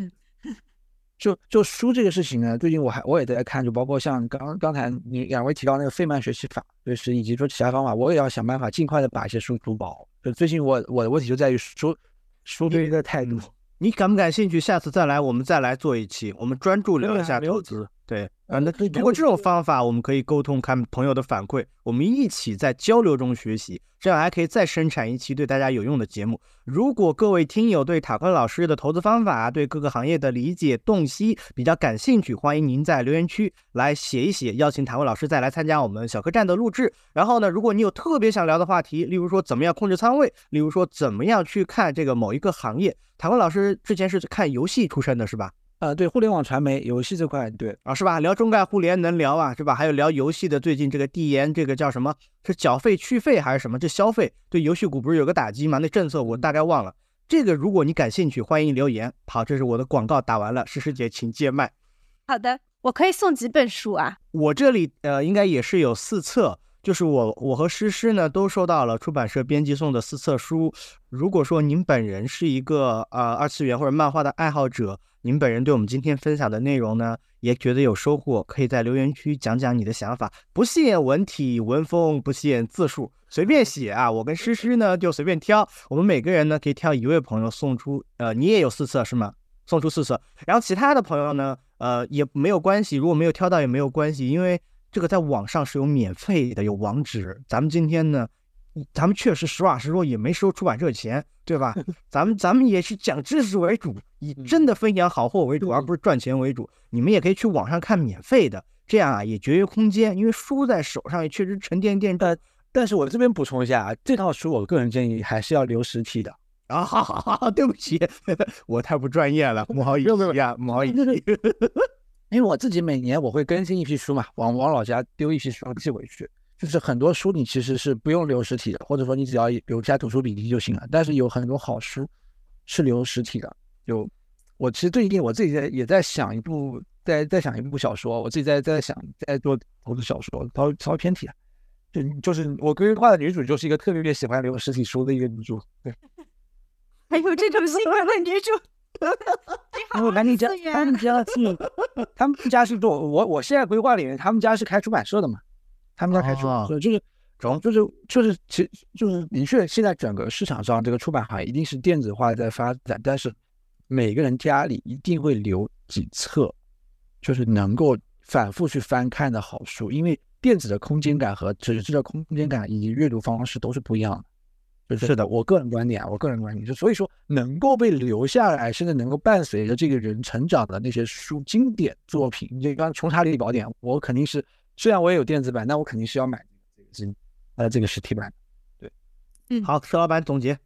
就就书这个事情呢，最近我还我也在看，就包括像刚刚才你两位提到那个费曼学习法，就是以及说其他方法，我也要想办法尽快的把一些书读饱。就最近我我的问题就在于书书对这个态度。你感不感兴趣？下次再来，我们再来做一期，我们专注聊一下投资。对，啊，那对通过这种方法，我们可以沟通，看朋友的反馈，我们一起在交流中学习，这样还可以再生产一期对大家有用的节目。如果各位听友对塔坤老师的投资方法、对各个行业的理解洞悉比较感兴趣，欢迎您在留言区来写一写，邀请塔坤老师再来参加我们小客栈的录制。然后呢，如果你有特别想聊的话题，例如说怎么样控制仓位，例如说怎么样去看这个某一个行业，塔坤老师之前是看游戏出身的，是吧？呃，对，互联网传媒、游戏这块，对，啊，是吧？聊中概互联能聊啊，是吧？还有聊游戏的，最近这个递延，这个叫什么？是缴费续费还是什么？这消费对游戏股不是有个打击吗？那政策我大概忘了。这个如果你感兴趣，欢迎留言。好，这是我的广告打完了，诗诗姐请接麦。好的，我可以送几本书啊？我这里呃应该也是有四册，就是我我和诗诗呢都收到了出版社编辑送的四册书。如果说您本人是一个呃二次元或者漫画的爱好者，您本人对我们今天分享的内容呢也觉得有收获，可以在留言区讲讲你的想法，不限文体文风，不限字数，随便写啊。我跟诗诗呢就随便挑，我们每个人呢可以挑一位朋友送出，呃，你也有四册是吗？送出四册，然后其他的朋友呢，呃也没有关系，如果没有挑到也没有关系，因为。这个在网上是有免费的，有网址。咱们今天呢，咱们确实实话实说，也没收出版社钱，对吧？咱们咱们也是讲知识为主，以真的分享好货为主，而不是赚钱为主。你们也可以去网上看免费的，这样啊也节约空间，因为书在手上也确实沉甸甸。但但是我这边补充一下啊，这套书我个人建议还是要留实体的 啊。好好好，对不起，我太不专业了，不好意思呀，不好意思。因为我自己每年我会更新一批书嘛，往往老家丢一批书寄回去。就是很多书你其实是不用留实体的，或者说你只要留下图书笔记就行了。但是有很多好书是留实体的。就我其实最近我自己在也在想一部，在在想一部小说，我自己在在想在做投资小说，稍微稍微偏题了。就就是我规划的女主就是一个特别特别喜欢留实体书的一个女主。对，还有这种喜欢的女主。我赶紧讲，他们家是，他们家是做我我现在规划里面，他们家是开出版社的嘛？他们家开出所以，就是总就是就是其就是的确，现在整个市场上这个出版行业一定是电子化在发展，但是每个人家里一定会留几册，就是能够反复去翻看的好书，因为电子的空间感和纸质的空间感以及阅读方式都是不一样的。是的，我个人观点，我个人观点就所以说能够被留下来，甚至能够伴随着这个人成长的那些书，经典作品，就刚《穷查理宝典》，我肯定是，虽然我也有电子版，但我肯定是要买这个呃这个实体版。对，嗯，好，石老板总结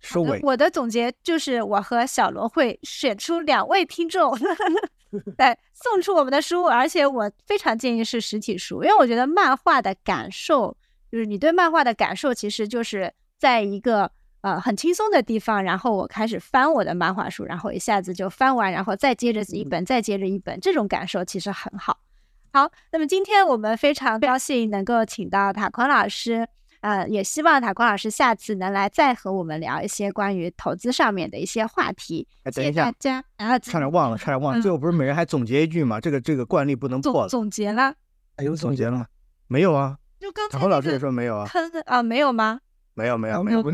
收尾。我的总结就是，我和小罗会选出两位听众 来送出我们的书，而且我非常建议是实体书，因为我觉得漫画的感受，就是你对漫画的感受，其实就是。在一个呃很轻松的地方，然后我开始翻我的漫画书，然后一下子就翻完，然后再接着一本，再接着一本，这种感受其实很好。好，那么今天我们非常高兴能够请到塔坤老师，呃，也希望塔坤老师下次能来再和我们聊一些关于投资上面的一些话题。哎，等一下，大家啊，差点忘了，差点忘了，最后不是每人还总结一句吗？这个这个惯例不能破。总结了？哎，有总结了？没有啊？就刚才塔坤老师也说没有啊？坑啊，没有吗？没有没有没有，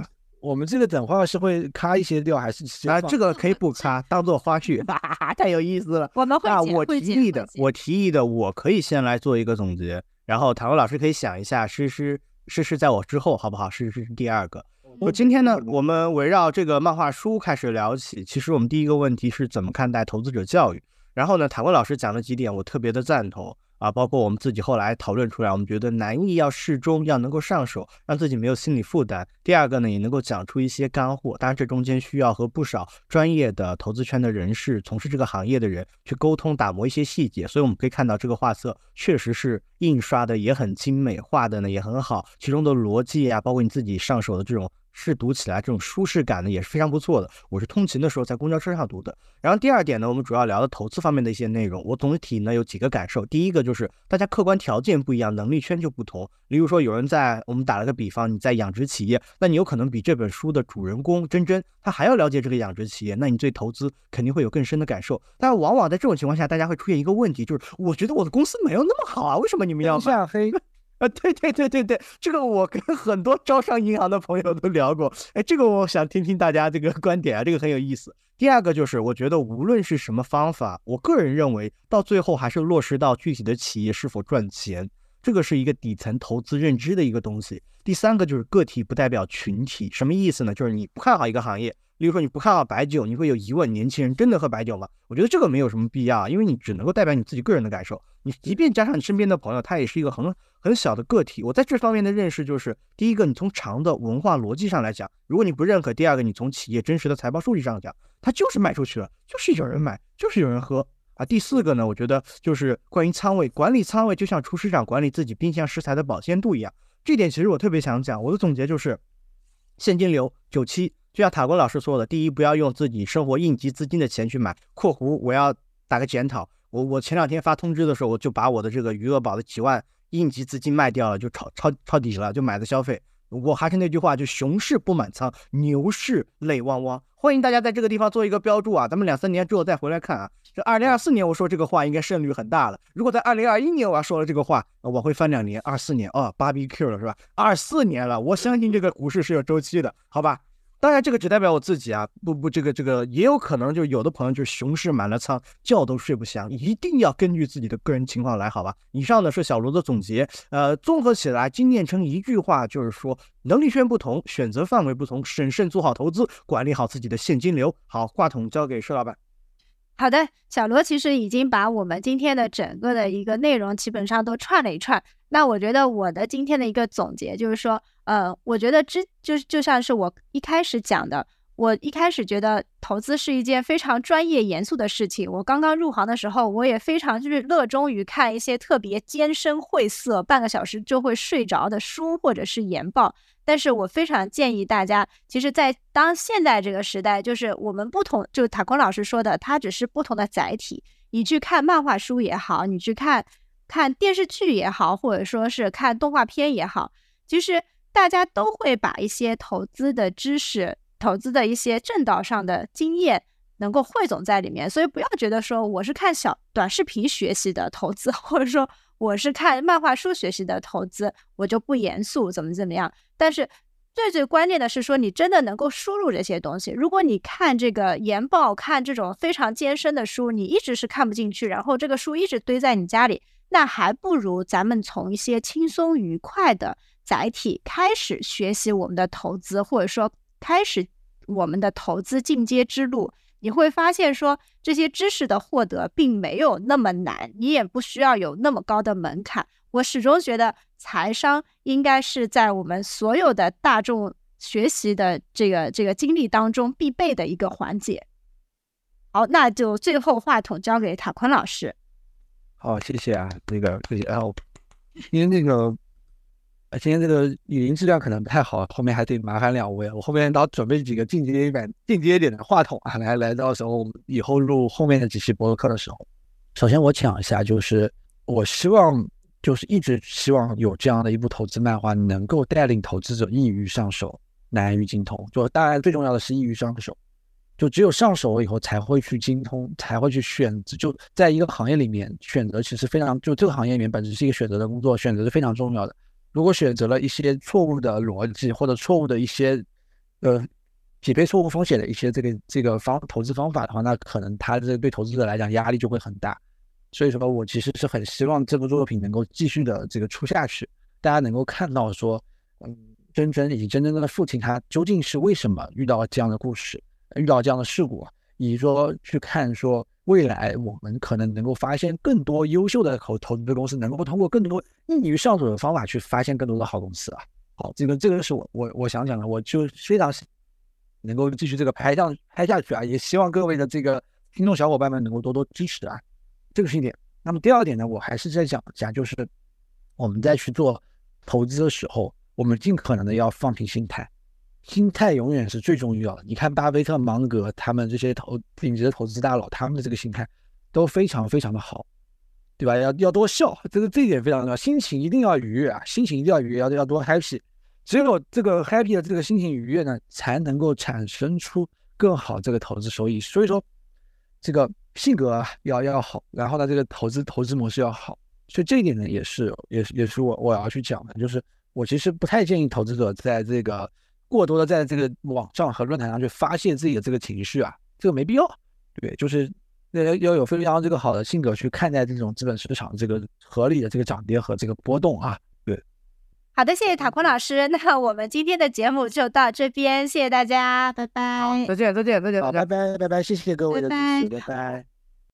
我们这个等会是会咔一些掉还是？啊，这个可以不咔，当做花絮，哈哈哈，太有意思了。我们会啊我提议的，我提议的，我可以先来做一个总结，然后唐文老师可以想一下，诗诗诗诗在我之后好不好？诗诗是第二个。我今天呢，我们围绕这个漫画书开始聊起。其实我们第一个问题是怎么看待投资者教育？然后呢，塔文老师讲了几点，我特别的赞同。啊，包括我们自己后来讨论出来，我们觉得难易要适中，要能够上手，让自己没有心理负担。第二个呢，也能够讲出一些干货。当然，这中间需要和不少专业的投资圈的人士、从事这个行业的人去沟通，打磨一些细节。所以我们可以看到，这个画册确实是印刷的也很精美，画的呢也很好，其中的逻辑啊，包括你自己上手的这种。是读起来这种舒适感呢也是非常不错的。我是通勤的时候在公交车上读的。然后第二点呢，我们主要聊的投资方面的一些内容。我总体呢有几个感受。第一个就是大家客观条件不一样，能力圈就不同。例如说有人在，我们打了个比方，你在养殖企业，那你有可能比这本书的主人公珍珍他还要了解这个养殖企业，那你对投资肯定会有更深的感受。但往往在这种情况下，大家会出现一个问题，就是我觉得我的公司没有那么好啊，为什么你们要下黑？啊，对对对对对，这个我跟 很多招商银行的朋友都聊过，哎，这个我想听听大家这个观点啊，这个很有意思。第二个就是，我觉得无论是什么方法，我个人认为到最后还是落实到具体的企业是否赚钱，这个是一个底层投资认知的一个东西。第三个就是个体不代表群体，什么意思呢？就是你不看好一个行业。例如说你不看好白酒，你会有疑问：年轻人真的喝白酒吗？我觉得这个没有什么必要，因为你只能够代表你自己个人的感受。你即便加上你身边的朋友，他也是一个很很小的个体。我在这方面的认识就是：第一个，你从长的文化逻辑上来讲，如果你不认可；第二个，你从企业真实的财报数据上讲，它就是卖出去了，就是有人买，就是有人喝啊。第四个呢，我觉得就是关于仓位管理，仓位就像厨师长管理自己冰箱食材的保鲜度一样。这点其实我特别想讲，我的总结就是现金流九七。就像塔国老师说的，第一，不要用自己生活应急资金的钱去买。括弧我要打个检讨，我我前两天发通知的时候，我就把我的这个余额宝的几万应急资金卖掉了，就抄抄抄底了，就买的消费。我还是那句话，就熊市不满仓，牛市泪汪汪。欢迎大家在这个地方做一个标注啊，咱们两三年之后再回来看啊。这二零二四年我说这个话应该胜率很大了。如果在二零二一年我要说了这个话，我会翻两年。二四年哦，芭比 Q 了是吧？二四年了，我相信这个股市是有周期的，好吧？当然，这个只代表我自己啊，不不，这个这个也有可能，就有的朋友就是熊市满了仓，觉都睡不香，一定要根据自己的个人情况来，好吧？以上呢是小罗的总结，呃，综合起来精炼成一句话，就是说能力圈不同，选择范围不同，审慎做好投资，管理好自己的现金流。好，话筒交给施老板。好的，小罗其实已经把我们今天的整个的一个内容基本上都串了一串。那我觉得我的今天的一个总结就是说，呃，我觉得之就是就像是我一开始讲的，我一开始觉得投资是一件非常专业严肃的事情。我刚刚入行的时候，我也非常就是热衷于看一些特别艰深晦涩、半个小时就会睡着的书或者是研报。但是我非常建议大家，其实，在当现在这个时代，就是我们不同，就塔坤老师说的，它只是不同的载体。你去看漫画书也好，你去看看电视剧也好，或者说是看动画片也好，其实大家都会把一些投资的知识、投资的一些正道上的经验，能够汇总在里面。所以不要觉得说我是看小短视频学习的投资，或者说。我是看漫画书学习的投资，我就不严肃，怎么怎么样？但是最最关键的是说，你真的能够输入这些东西。如果你看这个研报，看这种非常艰深的书，你一直是看不进去，然后这个书一直堆在你家里，那还不如咱们从一些轻松愉快的载体开始学习我们的投资，或者说开始我们的投资进阶之路。你会发现，说这些知识的获得并没有那么难，你也不需要有那么高的门槛。我始终觉得，财商应该是在我们所有的大众学习的这个这个经历当中必备的一个环节。好，那就最后话筒交给塔坤老师。好，谢谢啊，那个谢谢啊，因为那个。啊，今天这个语音质量可能不太好，后面还得麻烦两位。我后面到准备几个进阶一点、进阶一点的话筒啊，来来，到时候以后录后面的几期博客的时候，首先我讲一下，就是我希望，就是一直希望有这样的一部投资漫画，能够带领投资者易于上手，难于精通。就当然最重要的是易于上手，就只有上手了以后才会去精通，才会去选择。就在一个行业里面，选择其实非常，就这个行业里面本质是一个选择的工作，选择是非常重要的。如果选择了一些错误的逻辑或者错误的一些，呃，匹配错误风险的一些这个这个方投资方法的话，那可能他这对投资者来讲压力就会很大。所以说，我其实是很希望这部作品能够继续的这个出下去，大家能够看到说，嗯，真真以及真真的父亲他究竟是为什么遇到了这样的故事，遇到这样的事故，以及说去看说。未来我们可能能够发现更多优秀的投投资公司，能够通过更多易于上手的方法去发现更多的好公司啊。好，这个这个是我我我想讲的，我就非常能够继续这个拍下拍下去啊，也希望各位的这个听众小伙伴们能够多多支持啊。这个是一点。那么第二点呢，我还是在讲讲，就是我们在去做投资的时候，我们尽可能的要放平心态。心态永远是最重要的。你看巴菲特、芒格他们这些投顶级的投资大佬，他们的这个心态都非常非常的好，对吧？要要多笑，这个这一点非常重要。心情一定要愉悦啊，心情一定要愉悦，要要多 happy。只有这个 happy 的这个心情愉悦呢，才能够产生出更好这个投资收益。所以说，这个性格要要好，然后呢，这个投资投资模式要好。所以这一点呢，也是也是也是我我要去讲的，就是我其实不太建议投资者在这个。过多的在这个网上和论坛上去发泄自己的这个情绪啊，这个没必要，对，就是要要有非常这个好的性格去看待这种资本市场这个合理的这个涨跌和这个波动啊，对。好的，谢谢塔坤老师，那我们今天的节目就到这边，谢谢大家，拜拜。再见，再见，再见，好，拜拜，拜拜，谢谢各位的支持，拜拜。